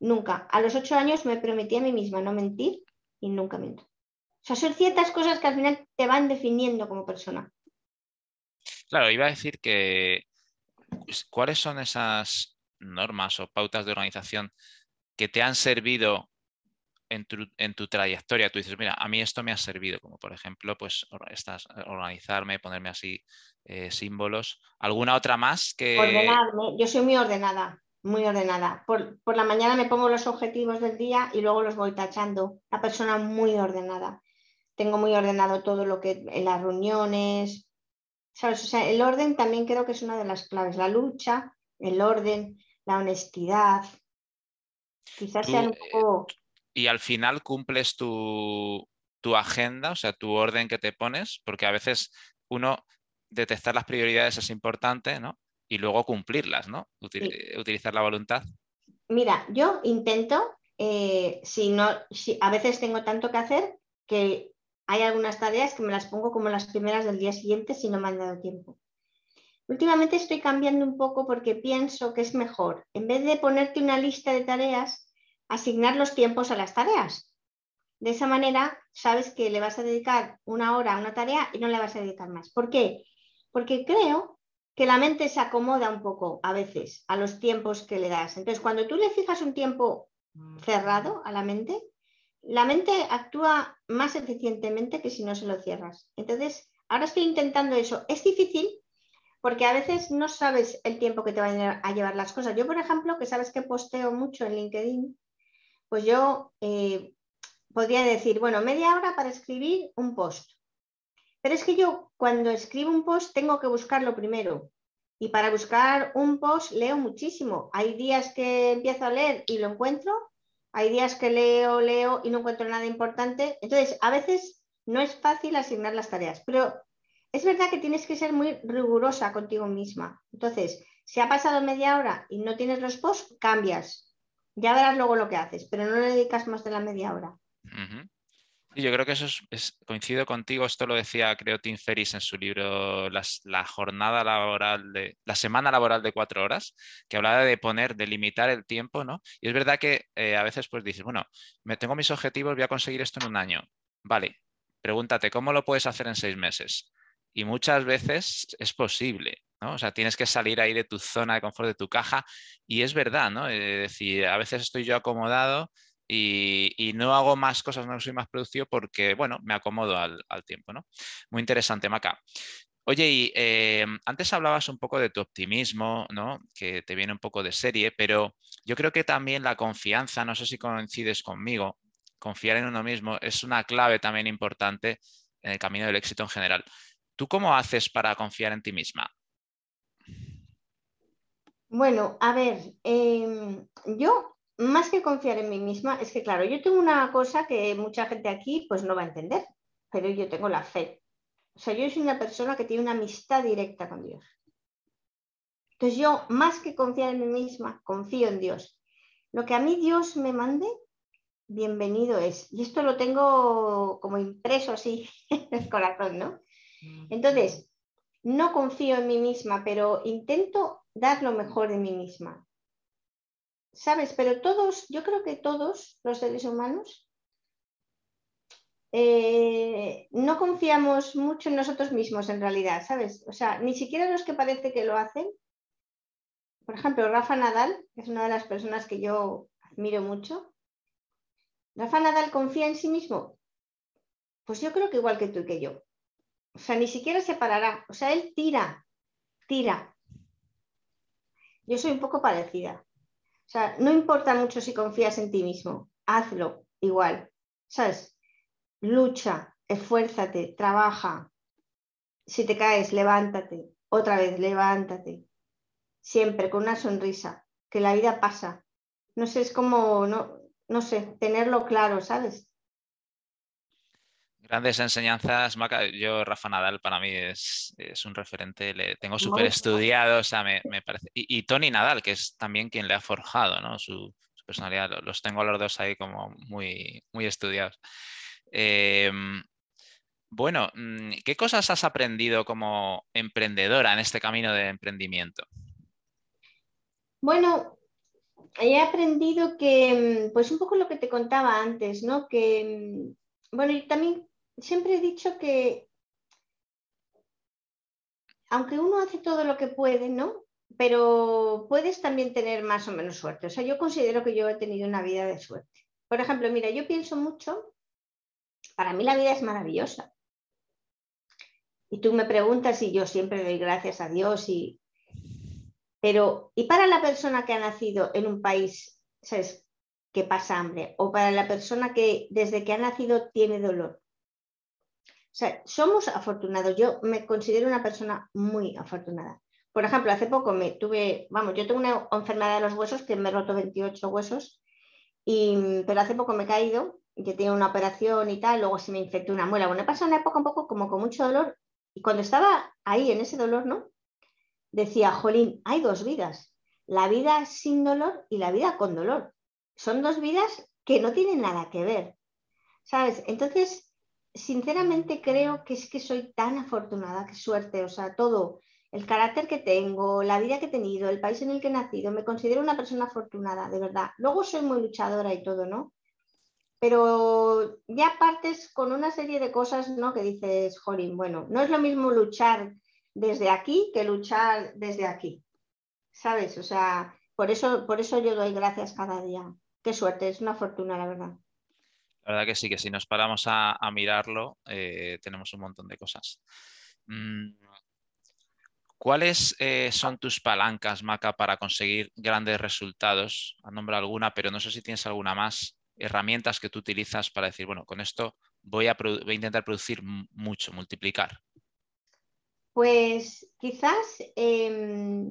Nunca. A los ocho años me prometí a mí misma no mentir y nunca miento. O sea, son ciertas cosas que al final te van definiendo como persona. Claro, iba a decir que pues, cuáles son esas normas o pautas de organización que te han servido en tu, trayectoria. Tú dices, mira, a mí esto me ha servido, como por ejemplo, pues estas, organizarme, ponerme así eh, símbolos. ¿Alguna otra más que... Ordenarme. Yo soy muy ordenada, muy ordenada. Por, por la mañana me pongo los objetivos del día y luego los voy tachando. La persona muy ordenada. Tengo muy ordenado todo lo que en las reuniones, el orden también creo que es una de las claves. La lucha, el orden, la honestidad. Quizás sea un poco. Y al final cumples tu, agenda, o sea, tu orden que te pones, porque a veces uno detectar las prioridades es importante, ¿no? Y luego cumplirlas, ¿no? Utilizar la voluntad. Mira, yo intento, eh, si no, si a veces tengo tanto que hacer que hay algunas tareas que me las pongo como las primeras del día siguiente si no me han dado tiempo. Últimamente estoy cambiando un poco porque pienso que es mejor, en vez de ponerte una lista de tareas, asignar los tiempos a las tareas. De esa manera sabes que le vas a dedicar una hora a una tarea y no le vas a dedicar más. ¿Por qué? Porque creo que la mente se acomoda un poco a veces a los tiempos que le das. Entonces, cuando tú le fijas un tiempo cerrado a la mente, la mente actúa más eficientemente que si no se lo cierras. Entonces, ahora estoy intentando eso. Es difícil porque a veces no sabes el tiempo que te van a llevar las cosas. Yo, por ejemplo, que sabes que posteo mucho en LinkedIn, pues yo eh, podría decir, bueno, media hora para escribir un post. Pero es que yo cuando escribo un post tengo que buscarlo primero. Y para buscar un post leo muchísimo. Hay días que empiezo a leer y lo encuentro hay días que leo, leo y no encuentro nada importante. Entonces, a veces no es fácil asignar las tareas, pero es verdad que tienes que ser muy rigurosa contigo misma. Entonces, si ha pasado media hora y no tienes los posts, cambias. Ya verás luego lo que haces, pero no le dedicas más de la media hora yo creo que eso es, coincido contigo, esto lo decía creo Tim Ferris en su libro La jornada laboral de la semana laboral de cuatro horas, que hablaba de poner, de limitar el tiempo, ¿no? Y es verdad que eh, a veces pues dices, bueno, me tengo mis objetivos, voy a conseguir esto en un año. Vale, pregúntate, ¿cómo lo puedes hacer en seis meses? Y muchas veces es posible, ¿no? O sea, tienes que salir ahí de tu zona de confort, de tu caja, y es verdad, ¿no? Es decir, a veces estoy yo acomodado y, no hago más cosas, no soy más producido porque, bueno, me acomodo al, tiempo, ¿no? Muy interesante, Maca. Oye, y eh, antes hablabas un poco de tu optimismo, ¿no? Que te viene un poco de serie, pero yo creo que también la confianza, no sé si coincides conmigo, confiar en uno mismo es una clave también importante en el camino del éxito en general. ¿Tú cómo haces para confiar en ti misma? Bueno, a ver, em, yo más que confiar en mí misma, es que claro, yo tengo una cosa que mucha gente aquí pues no va a entender, pero yo tengo la fe. O sea, yo soy una persona que tiene una amistad directa con Dios. Entonces yo, más que confiar en mí misma, confío en Dios. Lo que a mí Dios me mande, bienvenido es. Y esto lo tengo como impreso así en el corazón, ¿no? Entonces, no confío en mí misma, pero intento dar lo mejor de mí misma. ¿Sabes? Pero todos, yo creo que todos los seres humanos eh, no confiamos mucho en nosotros mismos en realidad, ¿sabes? O sea, ni siquiera los que parece que lo hacen. Por ejemplo, Rafa Nadal, que es una de las personas que yo admiro mucho. Rafa Nadal confía en sí mismo. Pues yo creo que igual que tú y que yo. O sea, ni siquiera se parará. O sea, él tira, tira. Yo soy un poco parecida. O sea, no importa mucho si confías en ti mismo, hazlo igual, ¿sabes? Lucha, esfuérzate, trabaja. Si te caes, levántate, otra vez, levántate. Siempre con una sonrisa, que la vida pasa. No sé, es como, no, no sé, tenerlo claro, ¿sabes? Grandes enseñanzas, Maca. Yo, Rafa Nadal, para mí es, un referente, le tengo súper estudiado, o sea, me, parece. Y, Tony Nadal, que es también quien le ha forjado, ¿no? Su, personalidad, los tengo a los dos ahí como muy, muy estudiados. Em, bueno, mm, ¿qué cosas has aprendido como emprendedora en este camino de emprendimiento? Bueno, he aprendido que, mm, pues un poco lo que te contaba antes, ¿no? Que, mm, bueno, y también siempre he dicho que aunque uno hace todo lo que puede, ¿no? Pero puedes también tener más o menos suerte. O sea, yo considero que yo he tenido una vida de suerte. Por ejemplo, mira, yo pienso mucho, para mí la vida es maravillosa. Y tú me preguntas y yo siempre doy gracias a Dios y... Pero, ¿y para la persona que ha nacido en un país, ¿sabes? que pasa hambre? O para la persona que desde que ha nacido tiene dolor. Sea, somos afortunados. Yo me considero una persona muy afortunada. Por ejemplo, hace poco me tuve, vamos, yo tengo una enfermedad de los huesos que me he roto 28 huesos, y, pero hace poco me he caído, que tengo una operación y tal, luego se me infectó una muela. Bueno, he pasado una época un poco como con mucho dolor y cuando estaba ahí en ese dolor, ¿no? Decía, Jolín, hay dos vidas, la vida sin dolor y la vida con dolor. Son dos vidas que no tienen nada que ver, ¿sabes? Entonces, sinceramente creo que es que soy tan afortunada, qué suerte, o sea, todo, el carácter que tengo, la vida que he tenido, el país en el que he nacido, me considero una persona afortunada, de verdad. Luego soy muy luchadora y todo, ¿no? pero ya partes con una serie de cosas ¿no? que dices, Jolín, bueno, no es lo mismo luchar desde aquí que luchar desde aquí, ¿sabes? O sea, por eso, por eso yo doy gracias cada día. Qué suerte, es una fortuna, la verdad. La verdad que sí, que si nos paramos a, mirarlo, eh, tenemos un montón de cosas. Mm, ¿Cuáles eh, son tus palancas, Maca, para conseguir grandes resultados? A nombre alguna, pero no sé si tienes alguna más herramientas que tú utilizas para decir, bueno, con esto voy a, intentar producir mucho, multiplicar? Pues quizás em,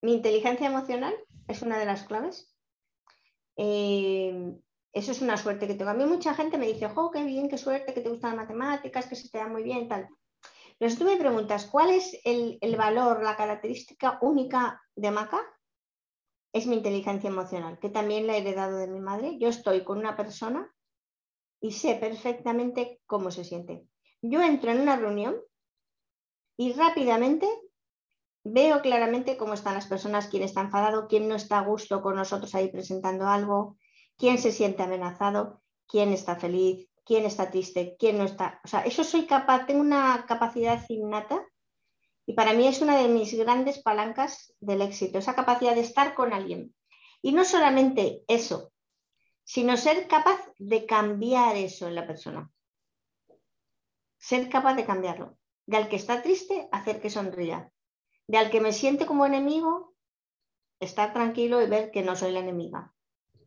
mi inteligencia emocional es una de las claves. Em, eso es una suerte que tengo. A mí mucha gente me dice, oh, qué bien, qué suerte, que te gustan las matemáticas, que se te da muy bien, tal. Pero si tú me preguntas, ¿cuál es el, el valor, la característica única de Maca? es mi inteligencia emocional, que también la he heredado de mi madre. Yo estoy con una persona y sé perfectamente cómo se siente. Yo entro en una reunión y rápidamente veo claramente cómo están las personas, quién está enfadado, quién no está a gusto con nosotros ahí presentando algo, quién se siente amenazado, quién está feliz, quién está triste, quién no está. O sea, eso soy capaz, tengo una capacidad innata y para mí es una de mis grandes palancas del éxito, esa capacidad de estar con alguien. Y no solamente eso, sino ser capaz de cambiar eso en la persona. Ser capaz de cambiarlo. De al que está triste, hacer que sonría. De al que me siente como enemigo, estar tranquilo y ver que no soy la enemiga.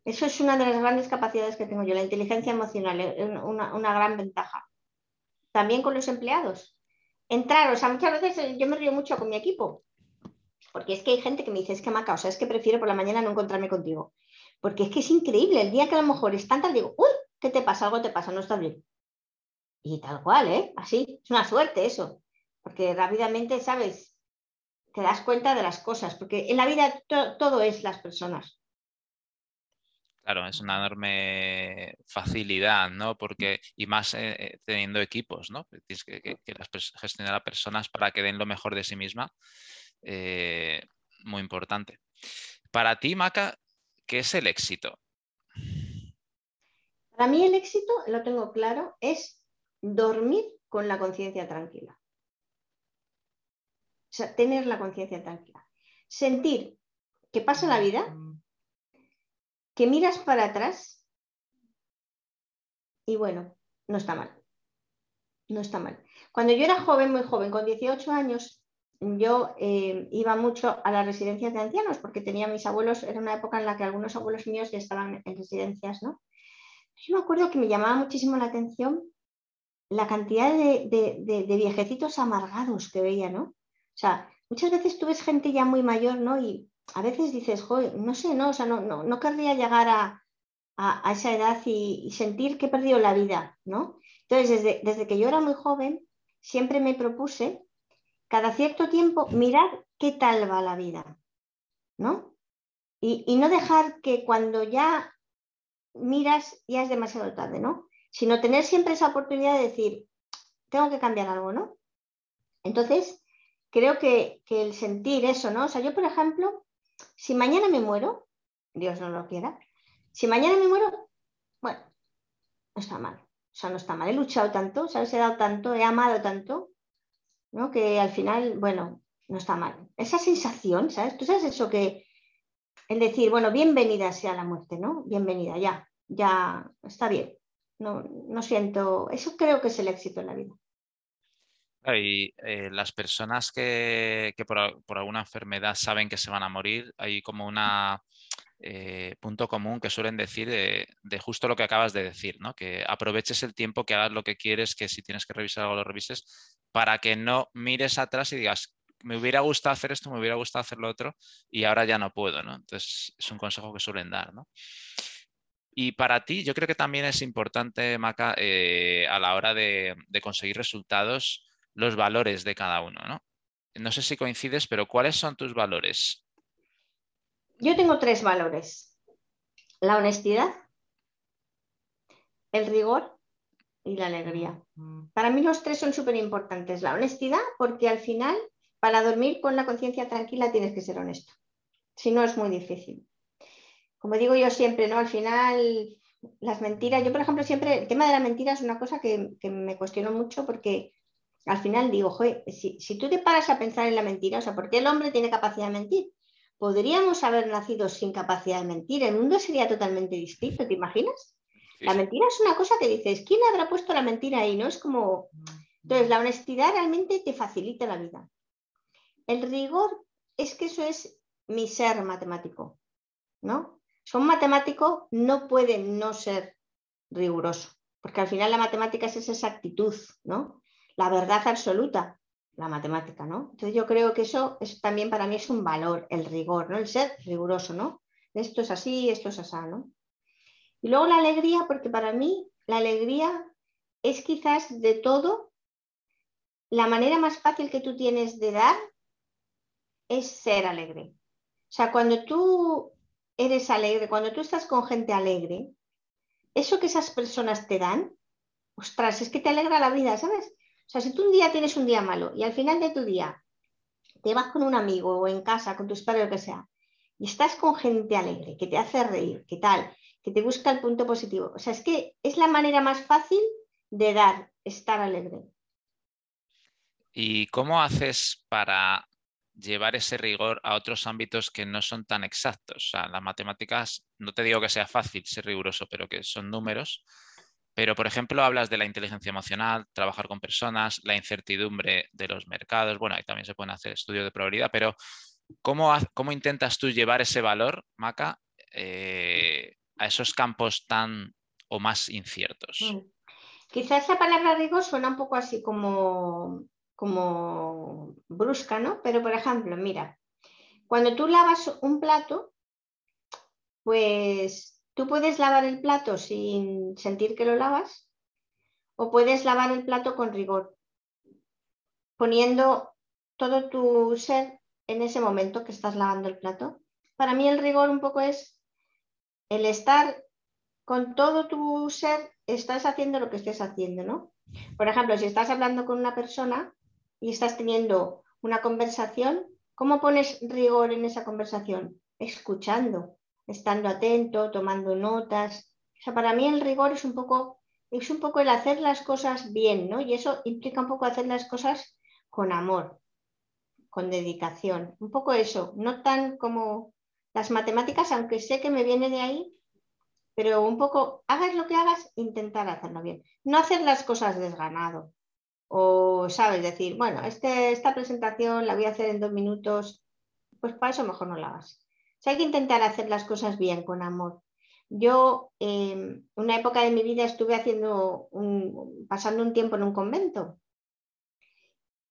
Eso es una de las grandes capacidades que tengo yo, la inteligencia emocional, es una, una gran ventaja. También con los empleados entrar, o sea, muchas veces eh, yo me río mucho con mi equipo, porque es que hay gente que me dice, es que Maca, o sea, es que prefiero por la mañana no encontrarme contigo, porque es que es increíble, el día que a lo mejor es tarde, digo, uy, ¿qué te pasa? Algo te pasa, no estás bien. Y tal cual, ¿eh? Así, es una suerte eso, porque rápidamente, ¿sabes? Te das cuenta de las cosas, porque en la vida todo es las personas. Claro, es una enorme facilidad, ¿no? Porque, y más eh, eh, teniendo equipos, ¿no? Tienes que, gestionar a personas para que den lo mejor de sí misma. Eh, muy importante. Para ti, Maca, ¿qué es el éxito? Para mí el éxito, lo tengo claro, es dormir con la conciencia tranquila. O sea, tener la conciencia tranquila. Sentir que pasa la vida que miras para atrás y bueno, no está mal. No está mal. Cuando yo era joven, muy joven, con 18 años, yo eh, iba mucho a las residencias de ancianos porque tenía mis abuelos, era una época en la que algunos abuelos míos ya estaban en residencias, ¿no? Yo me acuerdo que me llamaba muchísimo la atención la cantidad de, de viejecitos amargados que veía, ¿no? O sea, muchas veces tú ves gente ya muy mayor, ¿no? Y a veces dices, no sé, no, o sea, no, no, no querría llegar a, a, esa edad y, sentir que he perdido la vida, ¿no? Entonces, desde, desde que yo era muy joven, siempre me propuse cada cierto tiempo mirar qué tal va la vida, ¿no? Y, y, no dejar que cuando ya miras ya es demasiado tarde, ¿no? Sino tener siempre esa oportunidad de decir, tengo que cambiar algo, ¿no? Entonces, creo que, que el sentir eso, ¿no? O sea, yo, por ejemplo, si mañana me muero, Dios no lo quiera, si mañana me muero, bueno, no está mal. O sea, no está mal. He luchado tanto, ¿sabes? He dado tanto, he amado tanto, ¿no? Que al final, bueno, no está mal. Esa sensación, ¿sabes? Tú sabes eso que, el decir, bueno, bienvenida sea la muerte, ¿no? Bienvenida, ya, ya, está bien. No, no siento, eso creo que es el éxito en la vida. Y eh, las personas que, por, por, alguna enfermedad saben que se van a morir, hay como una eh, punto común que suelen decir de, justo lo que acabas de decir, ¿no? que aproveches el tiempo, que hagas lo que quieres, que si tienes que revisar algo lo revises, para que no mires atrás y digas, me hubiera gustado hacer esto, me hubiera gustado hacer lo otro y ahora ya no puedo. ¿no? Entonces es un consejo que suelen dar. ¿no? Y para ti, yo creo que también es importante, Maca, eh, a la hora de, de, conseguir resultados, los valores de cada uno. ¿no? no sé si coincides, pero ¿cuáles son tus valores? Yo tengo tres valores. La honestidad, el rigor y la alegría. Para mí los tres son súper importantes. La honestidad, porque al final, para dormir con la conciencia tranquila tienes que ser honesto. Si no, es muy difícil. Como digo yo siempre, ¿no? Al final, las mentiras, yo por ejemplo siempre, el tema de la mentira es una cosa que, me cuestiono mucho porque al final digo, joder, si, si, tú te paras a pensar en la mentira, o sea, ¿por qué el hombre tiene capacidad de mentir? podríamos haber nacido sin capacidad de mentir. El mundo sería totalmente distinto, ¿te imaginas? La mentira es una cosa que dices, ¿quién habrá puesto la mentira ahí? ¿No? Es como. Entonces, la honestidad realmente te facilita la vida. El rigor es que eso es mi ser matemático, ¿no? Son matemático, no puede no ser riguroso, porque al final la matemática es esa exactitud, ¿no? La verdad absoluta la matemática, ¿no? Entonces yo creo que eso es, también para mí es un valor, el rigor, ¿no? El ser riguroso, ¿no? Esto es así, esto es así, ¿no? Y luego la alegría, porque para mí la alegría es quizás de todo, la manera más fácil que tú tienes de dar es ser alegre. O sea, cuando tú eres alegre, cuando tú estás con gente alegre, eso que esas personas te dan, ostras, es que te alegra la vida, ¿sabes? O sea, si tú un día tienes un día malo y al final de tu día te vas con un amigo o en casa, con tus padres, lo que sea, y estás con gente alegre, que te hace reír, que tal, que te busca el punto positivo. O sea, es que es la manera más fácil de dar, estar alegre. ¿Y cómo haces para llevar ese rigor a otros ámbitos que no son tan exactos? O sea, las matemáticas, no te digo que sea fácil ser riguroso, pero que son números. Pero, por ejemplo, hablas de la inteligencia emocional, trabajar con personas, la incertidumbre de los mercados. Bueno, ahí también se pueden hacer estudios de probabilidad, pero ¿cómo, cómo intentas tú llevar ese valor, Maca, eh, a esos campos tan o más inciertos? Mm. Quizás esa palabra rigor suena un poco así como, como brusca, ¿no? Pero, por ejemplo, mira, cuando tú lavas un plato, pues Tú puedes lavar el plato sin sentir que lo lavas o puedes lavar el plato con rigor, poniendo todo tu ser en ese momento que estás lavando el plato. Para mí el rigor un poco es el estar con todo tu ser, estás haciendo lo que estés haciendo, ¿no? Por ejemplo, si estás hablando con una persona y estás teniendo una conversación, ¿cómo pones rigor en esa conversación? Escuchando estando atento, tomando notas. O sea, para mí el rigor es un poco, es un poco el hacer las cosas bien, ¿no? Y eso implica un poco hacer las cosas con amor, con dedicación. Un poco eso, no tan como las matemáticas, aunque sé que me viene de ahí, pero un poco, hagas lo que hagas, intentar hacerlo bien. No hacer las cosas desganado. O, sabes, decir, bueno, este, esta presentación la voy a hacer en dos minutos, pues para eso mejor no la hagas hay que intentar hacer las cosas bien, con amor. Yo, en una época de mi vida, estuve haciendo pasando un tiempo en un convento.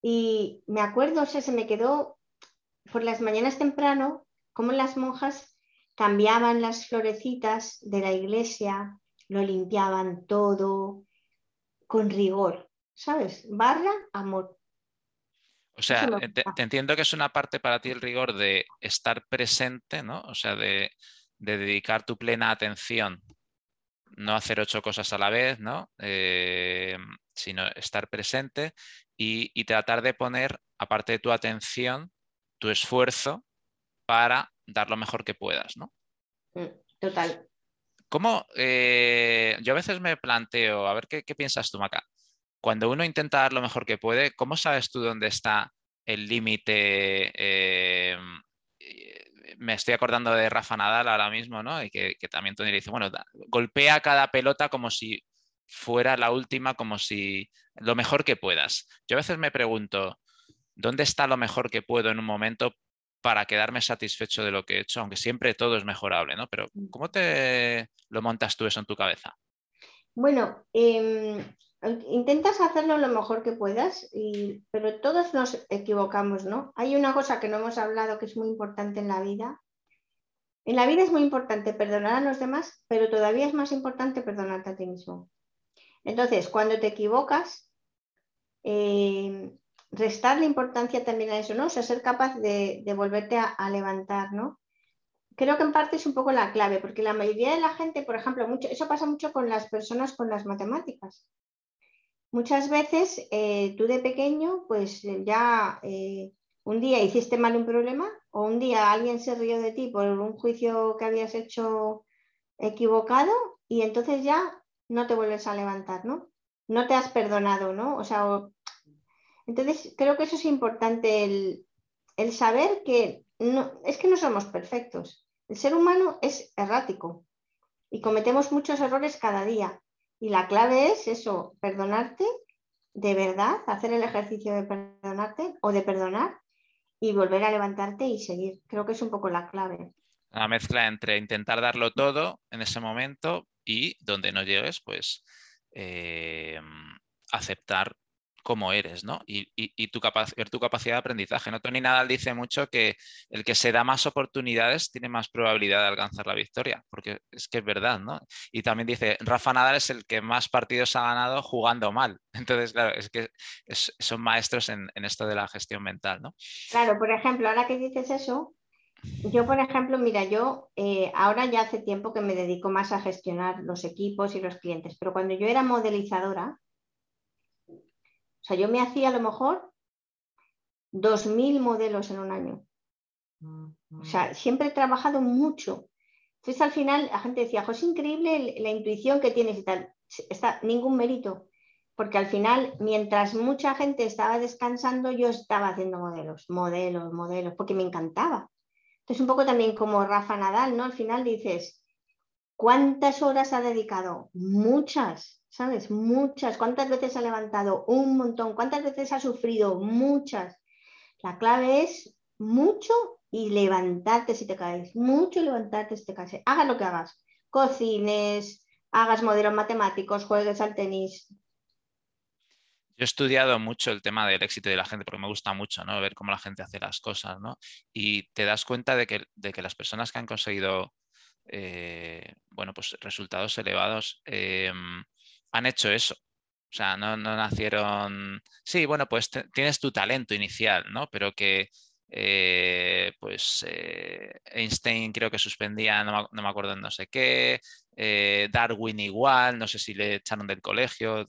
Y me acuerdo, se me quedó por las mañanas temprano, como las monjas cambiaban las florecitas de la iglesia, lo limpiaban todo con rigor, ¿sabes? Barra, amor. O sea, te, entiendo que es una parte para ti el rigor de estar presente, ¿no? O sea, de, dedicar tu plena atención, no hacer ocho cosas a la vez, ¿no? Eh, sino estar presente y, tratar de poner, aparte de tu atención, tu esfuerzo para dar lo mejor que puedas, ¿no? Mm, total. ¿Cómo? Eh, yo a veces me planteo, a ver qué, piensas tú, Maca. Cuando uno intenta dar lo mejor que puede, ¿cómo sabes tú dónde está el límite? Eh, me estoy acordando de Rafa Nadal ahora mismo, ¿no? Y que, también Tony le dice, bueno, golpea cada pelota como si fuera la última, como si lo mejor que puedas. Yo a veces me pregunto, ¿dónde está lo mejor que puedo en un momento para quedarme satisfecho de lo que he hecho? Aunque siempre todo es mejorable, ¿no? Pero mm. ¿cómo te lo montas tú eso en tu cabeza? Bueno, em, intentas hacerlo lo mejor que puedas, pero todos nos equivocamos, ¿no? Hay una cosa que no hemos hablado que es muy importante en la vida. En la vida es muy importante perdonar a los demás, pero todavía es más importante perdonarte a ti mismo. Entonces, cuando te equivocas, eh, restarle importancia también a eso, ¿no? O sea, ser capaz de, volverte a, levantar, ¿no? Creo que en parte es un poco la clave, porque la mayoría de la gente, por ejemplo, mucho, eso pasa mucho con las personas con las matemáticas. Muchas veces eh, tú de pequeño, pues ya eh, un día hiciste mal un problema o un día alguien se rió de ti por un juicio que habías hecho equivocado y entonces ya no te vuelves a levantar, ¿no? No te has perdonado, ¿no? O sea, entonces creo que eso es importante, el, saber que no, es que no somos perfectos. El ser humano es errático y cometemos muchos errores cada día. Y la clave es eso, perdonarte de verdad, hacer el ejercicio de perdonarte o de perdonar y volver a levantarte y seguir. Creo que es un poco la clave. La mezcla entre intentar darlo todo en ese momento, y donde no llegues, pues eh, aceptar cómo eres, ¿no? Y, tu ver tu capacidad de aprendizaje. ¿no? Tony Nadal dice mucho que el que se da más oportunidades tiene más probabilidad de alcanzar la victoria, porque es que es verdad, ¿no? Y también dice, Rafa Nadal es el que más partidos ha ganado jugando mal. Entonces, claro, es que son maestros en, esto de la gestión mental, ¿no? Claro, por ejemplo, ahora que dices eso, yo, por ejemplo, mira, yo eh, ahora ya hace tiempo que me dedico más a gestionar los equipos y los clientes, pero cuando yo era modelizadora, sea, yo me hacía a lo mejor 2.000 modelos en un año. O sea, siempre he trabajado mucho. Entonces, al final, la gente decía, es increíble la intuición que tienes y tal. Está, ningún mérito, porque al final, mientras mucha gente estaba descansando, yo estaba haciendo modelos, modelos, modelos, porque me encantaba. Entonces, un poco también como Rafa Nadal, ¿no? Al final dices, ¿cuántas horas ha dedicado? Muchas, ¿sabes? Muchas. ¿Cuántas veces ha levantado? Un montón. ¿Cuántas veces ha sufrido? Muchas. La clave es mucho y levantarte si te caes. Mucho y levantarte si te caes. Hagas lo que hagas. Cocines, hagas modelos matemáticos, juegues al tenis, yo he estudiado mucho el tema del éxito de la gente porque me gusta mucho ¿no? ver cómo la gente hace las cosas ¿no? y te das cuenta de que, de que las personas que han conseguido eh, bueno, pues resultados elevados eh, han hecho eso. O sea, no, nacieron... Sí, bueno, pues tienes tu talento inicial, ¿no? Pero que eh, pues Einstein creo que suspendía, no me, acuerdo no sé qué, Darwin igual, no sé si le echaron del colegio,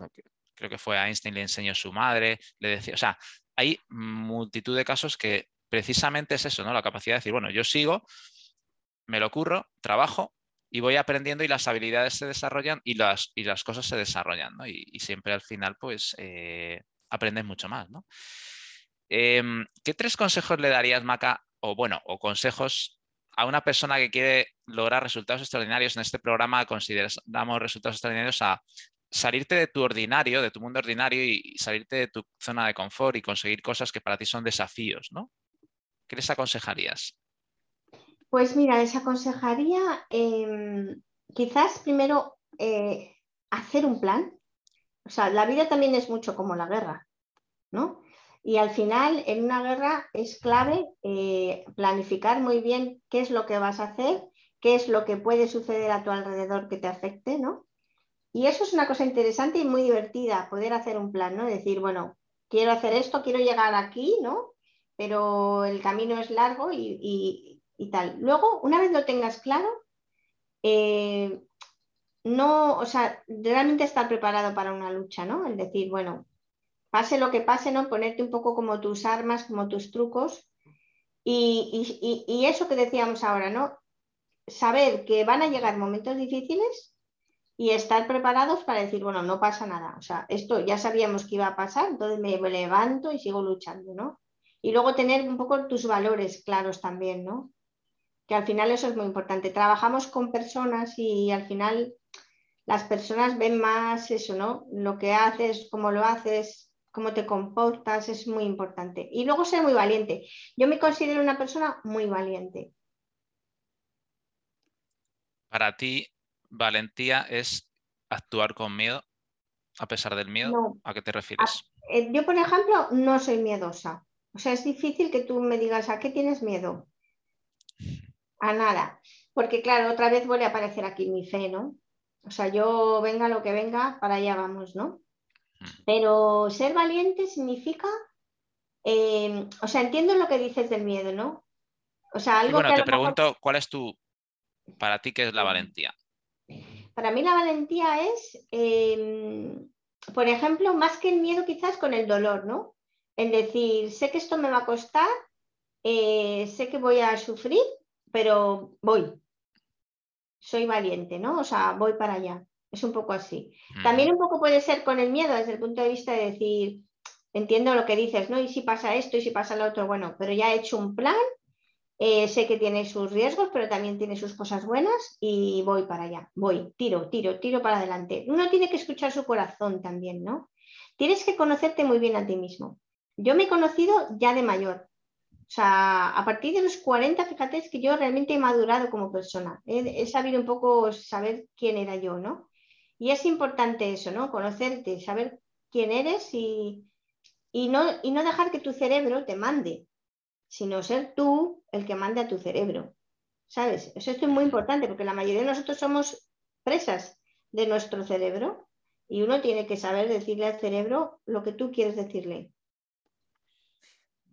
creo que fue a Einstein, le enseñó su madre, le decía, o sea, hay multitud de casos que precisamente es eso, ¿no? La capacidad de decir, bueno, yo sigo, me lo curro, trabajo y voy aprendiendo y las habilidades se desarrollan y las, y las cosas se desarrollan. Y, siempre al final, pues, eh, aprendes mucho más, ¿no? Em, ¿Qué tres consejos le darías, Maca, o bueno, o consejos a una persona que quiere lograr resultados extraordinarios? En este programa consideramos resultados extraordinarios a salirte de tu ordinario, de tu mundo ordinario y salirte de tu zona de confort y conseguir cosas que para ti son desafíos, ¿no? ¿Qué les aconsejarías? Pues mira, les aconsejaría em, quizás primero eh, hacer un plan. O sea, la vida también es mucho como la guerra, ¿no? Y al final, en una guerra es clave eh, planificar muy bien qué es lo que vas a hacer, qué es lo que puede suceder a tu alrededor que te afecte, ¿no? Y eso es una cosa interesante y muy divertida, poder hacer un plan, ¿no? Decir, bueno, quiero hacer esto, quiero llegar aquí, ¿no? Pero el camino es largo y, tal. Luego, una vez lo tengas claro, eh, no, o sea, realmente estar preparado para una lucha, ¿no? El decir, bueno, pase lo que pase, ¿no? Ponerte un poco como tus armas, como tus trucos. Y, eso que decíamos ahora, ¿no? Saber que van a llegar momentos difíciles y estar preparados para decir, bueno, no pasa nada. O sea, esto ya sabíamos que iba a pasar, entonces me levanto y sigo luchando, ¿no? Y luego tener un poco tus valores claros también, ¿no? Que al final eso es muy importante. Trabajamos con personas y al final las personas ven más eso, ¿no? Lo que haces, cómo lo haces, cómo te comportas, es muy importante. Y luego ser muy valiente. Yo me considero una persona muy valiente. Para ti, valentía es actuar con miedo, a pesar del miedo. ¿A qué te refieres? Eh, yo, por ejemplo, no soy miedosa. O sea, es difícil que tú me digas, ¿a qué tienes miedo? A nada. Porque, claro, otra vez vuelve a aparecer aquí mi fe, ¿no? O sea, yo venga lo que venga, para allá vamos, ¿no? Mm. Pero ser valiente significa, eh, o sea, entiendo lo que dices del miedo, ¿no? O sea, algo bueno, te pregunto, ¿cuál es tu, para ti, qué es la valentía? Para mí la valentía es, em, por ejemplo, más que el miedo quizás con el dolor, ¿no? En decir, sé que esto me va a costar, eh, sé que voy a sufrir, pero voy, soy valiente, ¿no? O sea, voy para allá. Es un poco así. También un poco puede ser con el miedo desde el punto de vista de decir, entiendo lo que dices, ¿no? Y si pasa esto y si pasa lo otro, bueno, pero ya he hecho un plan, eh, sé que tiene sus riesgos, pero también tiene sus cosas buenas y voy para allá, voy, tiro, tiro, tiro para adelante. Uno tiene que escuchar su corazón también, ¿no? Tienes que conocerte muy bien a ti mismo. Yo me he conocido ya de mayor, o sea, a partir de los 40, fíjate, es que yo realmente he madurado como persona. He, sabido un poco saber quién era yo, ¿no? Y es importante eso, ¿no? Conocerte, saber quién eres y, no, y no dejar que tu cerebro te mande, sino ser tú el que mande a tu cerebro. ¿Sabes? Eso es muy importante porque la mayoría de nosotros somos presas de nuestro cerebro y uno tiene que saber decirle al cerebro lo que tú quieres decirle.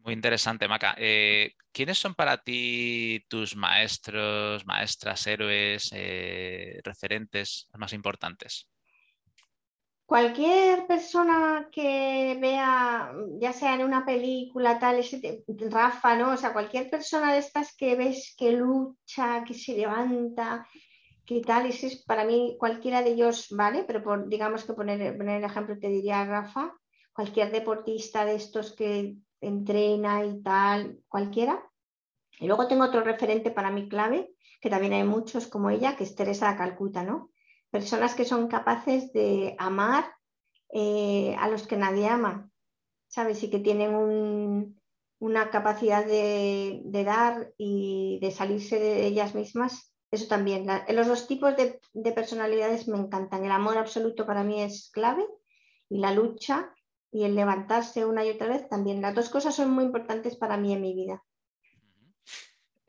Muy interesante, Maca. Eh, ¿Quiénes son para ti tus maestros, maestras, héroes, eh, referentes más importantes? Cualquier persona que vea, ya sea en una película, tal, Rafa, ¿no? O sea, cualquier persona de estas que ves que lucha, que se levanta, que tal, es para mí cualquiera de ellos, ¿vale? Pero digamos que poner, poner el ejemplo te diría Rafa, cualquier deportista de estos que entrena y tal, cualquiera. Y luego tengo otro referente para mí clave, que también hay muchos como ella, que es Teresa Calcuta, ¿no? Personas que son capaces de amar eh, a los que nadie ama, ¿sabes? Y que tienen una capacidad de, dar y de salirse de ellas mismas. Eso también. los dos tipos de personalidades me encantan. El amor absoluto para mí es clave y la lucha y el levantarse una y otra vez también. Las dos cosas son muy importantes para mí en mi vida.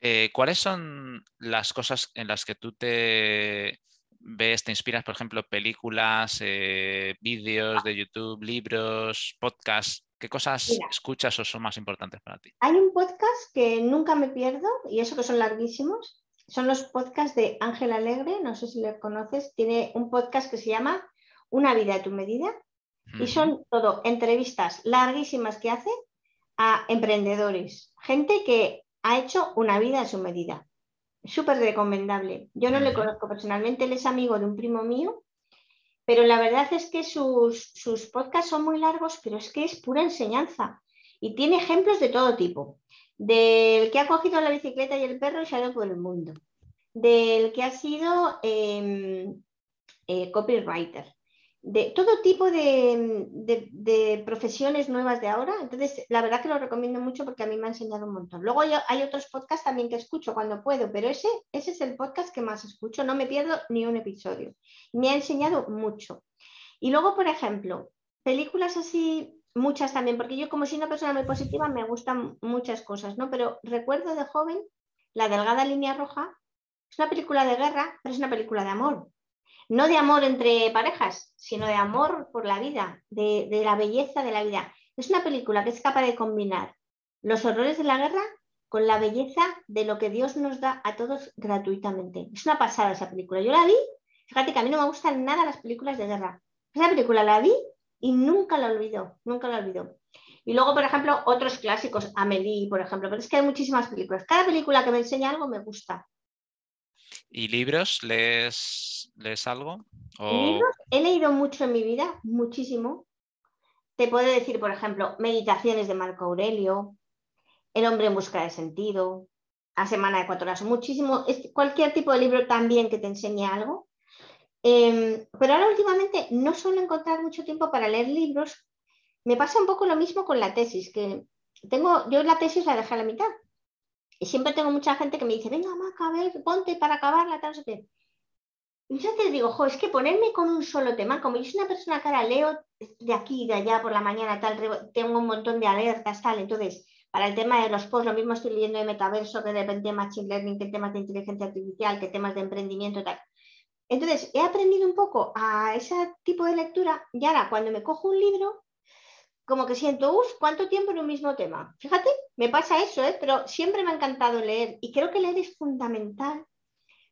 Eh, ¿Cuáles son las cosas en las que tú te ves, te inspiras, por ejemplo, películas, eh, vídeos de YouTube, libros, podcasts? ¿Qué cosas escuchas o son más importantes para ti? Hay un podcast que nunca me pierdo y eso que son larguísimos. Son los podcasts de Ángel Alegre, no sé si lo conoces. Tiene un podcast que se llama Una vida a tu medida y son todo entrevistas larguísimas que hace a emprendedores, gente que ha hecho una vida a su medida. Súper recomendable. Yo no le conozco personalmente, él es amigo de un primo mío, pero la verdad es que sus, sus podcasts son muy largos, pero es que es pura enseñanza y tiene ejemplos de todo tipo. Del que ha cogido la bicicleta y el perro y se ha ido por el mundo. Del que ha sido em, eh, copywriter de todo tipo de, profesiones nuevas de ahora. Entonces, la verdad que lo recomiendo mucho porque a mí me ha enseñado un montón. Luego hay, otros podcasts también que escucho cuando puedo, pero ese, ese es el podcast que más escucho. No me pierdo ni un episodio. Me ha enseñado mucho. Y luego, por ejemplo, películas así, muchas también, porque yo como soy una persona muy positiva, me gustan muchas cosas, ¿no? Pero recuerdo de joven La Delgada Línea Roja, Es una película de guerra, pero es una película de amor. No de amor entre parejas, sino de amor por la vida, de, la belleza de la vida. Es una película que es capaz de combinar los horrores de la guerra con la belleza de lo que Dios nos da a todos gratuitamente. Es una pasada esa película. Yo la vi, fíjate que a mí no me gustan nada las películas de guerra. Esa película la vi y nunca la olvido, nunca la olvido. Y luego, por ejemplo, otros clásicos, Amelie, por ejemplo, pero es que hay muchísimas películas. Cada película que me enseña algo me gusta. ¿Y libros? ¿Lees, algo? Libros he leído mucho en mi vida, muchísimo. Te puedo decir, por ejemplo, Meditaciones de Marco Aurelio, El hombre en busca de sentido, A Semana de Cuatro Horas, muchísimo, cualquier tipo de libro también que te enseñe algo. Em, pero ahora últimamente no suelo encontrar mucho tiempo para leer libros. Me pasa un poco lo mismo con la tesis, que tengo, yo la tesis la dejé a la mitad y siempre tengo mucha gente que me dice, venga, Maca, a ver, ponte para acabarla, tal, sé Y yo te digo, jo, es que ponerme con un solo tema, como yo soy una persona que ahora leo de aquí, de allá, por la mañana, tal, tengo un montón de alertas, tal, entonces, para el tema de los posts, lo mismo estoy leyendo de metaverso que de machine learning, que temas de inteligencia artificial, que temas de emprendimiento, tal. Entonces, he aprendido un poco a ese tipo de lectura y ahora cuando me cojo un libro, como que siento, uff, ¿cuánto tiempo en un mismo tema? Fíjate, me pasa eso, ¿eh? pero siempre me ha encantado leer y creo que leer es fundamental.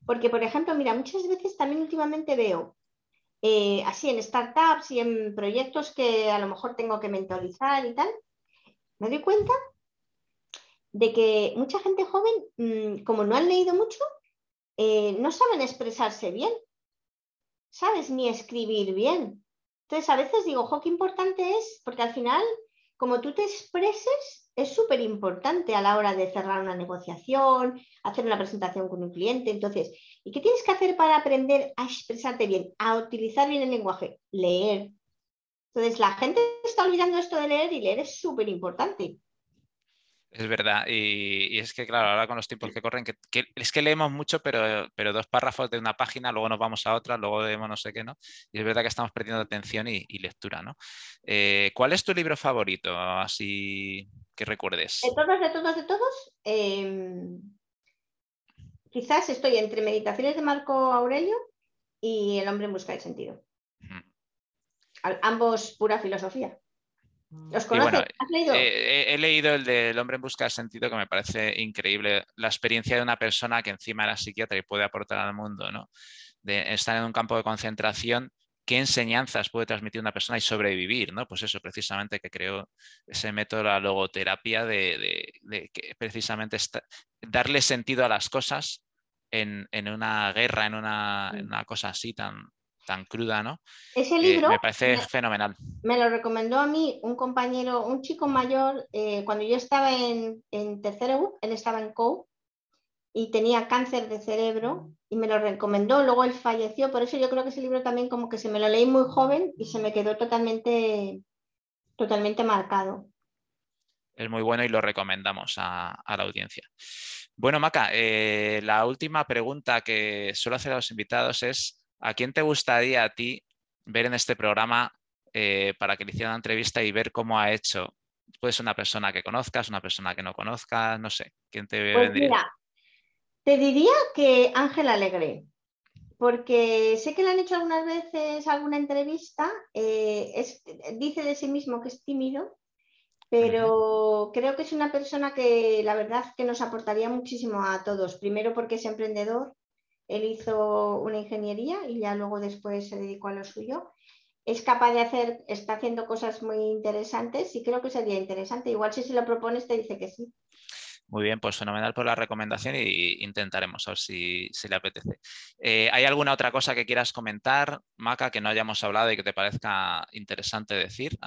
Porque, por ejemplo, mira, muchas veces también últimamente veo, eh, así en startups y en proyectos que a lo mejor tengo que mentorizar y tal, me doy cuenta de que mucha gente joven, mm, como no han leído mucho, eh, no saben expresarse bien, ¿sabes? Ni escribir bien. Entonces, a veces digo, jo, qué importante es, porque al final, como tú te expreses, es súper importante a la hora de cerrar una negociación, hacer una presentación con un cliente. Entonces, ¿y qué tienes que hacer para aprender a expresarte bien, a utilizar bien el lenguaje? Leer. Entonces, la gente está olvidando esto de leer y leer es súper importante. Es verdad, y, es que claro, ahora con los tiempos que corren, que, es que leemos mucho, pero, pero dos párrafos de una página, luego nos vamos a otra, luego leemos no sé qué, ¿no? Y es verdad que estamos perdiendo atención y, lectura, ¿no? Eh, ¿Cuál es tu libro favorito, así que recuerdes? De todos, de todos, de todos, em, quizás estoy entre Meditaciones de Marco Aurelio y El hombre en busca del sentido. Ambos pura filosofía. ¿Los conoces? ¿Has leído? Eh, he leído el del hombre en busca de sentido que me parece increíble. La experiencia de una persona que encima era psiquiatra y puede aportar al mundo, ¿no? De estar en un campo de concentración, qué enseñanzas puede transmitir una persona y sobrevivir, ¿no? Pues eso, precisamente que creó ese método, la logoterapia, de, que precisamente darle sentido a las cosas en, una guerra, en una, en una cosa así tan, tan cruda, ¿no? Ese libro me parece fenomenal. Me lo recomendó a mí un compañero, un chico mayor, eh, cuando yo estaba en, en tercero, él estaba en COU y tenía cáncer de cerebro y me lo recomendó, luego él falleció, por eso yo creo que ese libro también como que se me lo leí muy joven y se me quedó totalmente, totalmente marcado. Es muy bueno y lo recomendamos a, la audiencia. Bueno, Maca, eh, la última pregunta que suelo hacer a los invitados es ¿A quién te gustaría a ti ver en este programa eh, para que le hiciera una entrevista y ver cómo ha hecho? Puede ser una persona que conozcas, una persona que no conozcas, no sé. ¿Quién te pues Mira, te diría que Ángel Alegre, porque sé que le han hecho algunas veces alguna entrevista, eh, dice de sí mismo que es tímido, pero creo que es una persona que la verdad que nos aportaría muchísimo a todos. Primero porque es emprendedor, él hizo una ingeniería y ya luego después se dedicó a lo suyo. Es capaz de hacer, está haciendo cosas muy interesantes y creo que sería interesante. Igual si se lo propones te dice que sí. Muy bien, pues fenomenal por la recomendación y intentaremos a ver si, le apetece. Eh, ¿Hay alguna otra cosa que quieras comentar, Maca, que no hayamos hablado y que te parezca interesante decir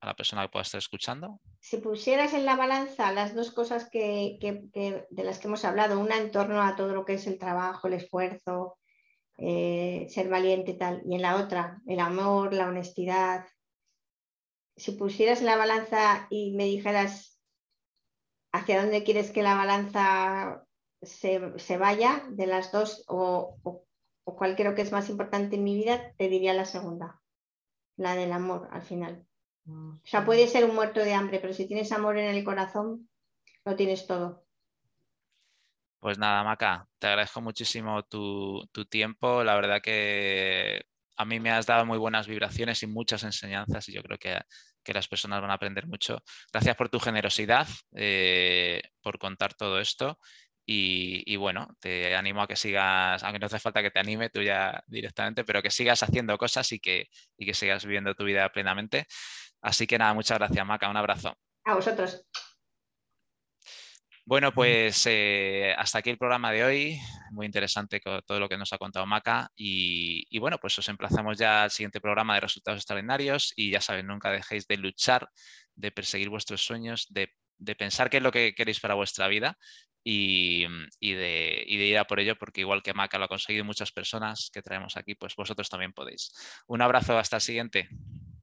a la persona que pueda estar escuchando? Si pusieras en la balanza las dos cosas que, de las que hemos hablado, una en torno a todo lo que es el trabajo, el esfuerzo, eh, ser valiente y tal, y en la otra, el amor, la honestidad, si pusieras en la balanza y me dijeras hacia dónde quieres que la balanza se, vaya de las dos o, o cuál creo que es más importante en mi vida, te diría la segunda, la del amor al final. O sea, puede ser un muerto de hambre, pero si tienes amor en el corazón, lo tienes todo. Pues nada, Maca, te agradezco muchísimo tu, tiempo. La verdad que a mí me has dado muy buenas vibraciones y muchas enseñanzas y yo creo que, las personas van a aprender mucho. Gracias por tu generosidad, eh, por contar todo esto y, bueno, te animo a que sigas, aunque no hace falta que te anime tú ya directamente, pero que sigas haciendo cosas y que, y que sigas viviendo tu vida plenamente. Así que nada, muchas gracias, Maca. Un abrazo. A vosotros. Bueno, pues eh, hasta aquí el programa de hoy. Muy interesante todo lo que nos ha contado Maca. Y, y, bueno, pues os emplazamos ya al siguiente programa de resultados extraordinarios. Y ya saben, nunca dejéis de luchar, de perseguir vuestros sueños, de de pensar qué es lo que queréis para vuestra vida y, de, ir a por ello, porque igual que Maca lo ha conseguido muchas personas que traemos aquí, pues vosotros también podéis. Un abrazo, hasta el siguiente.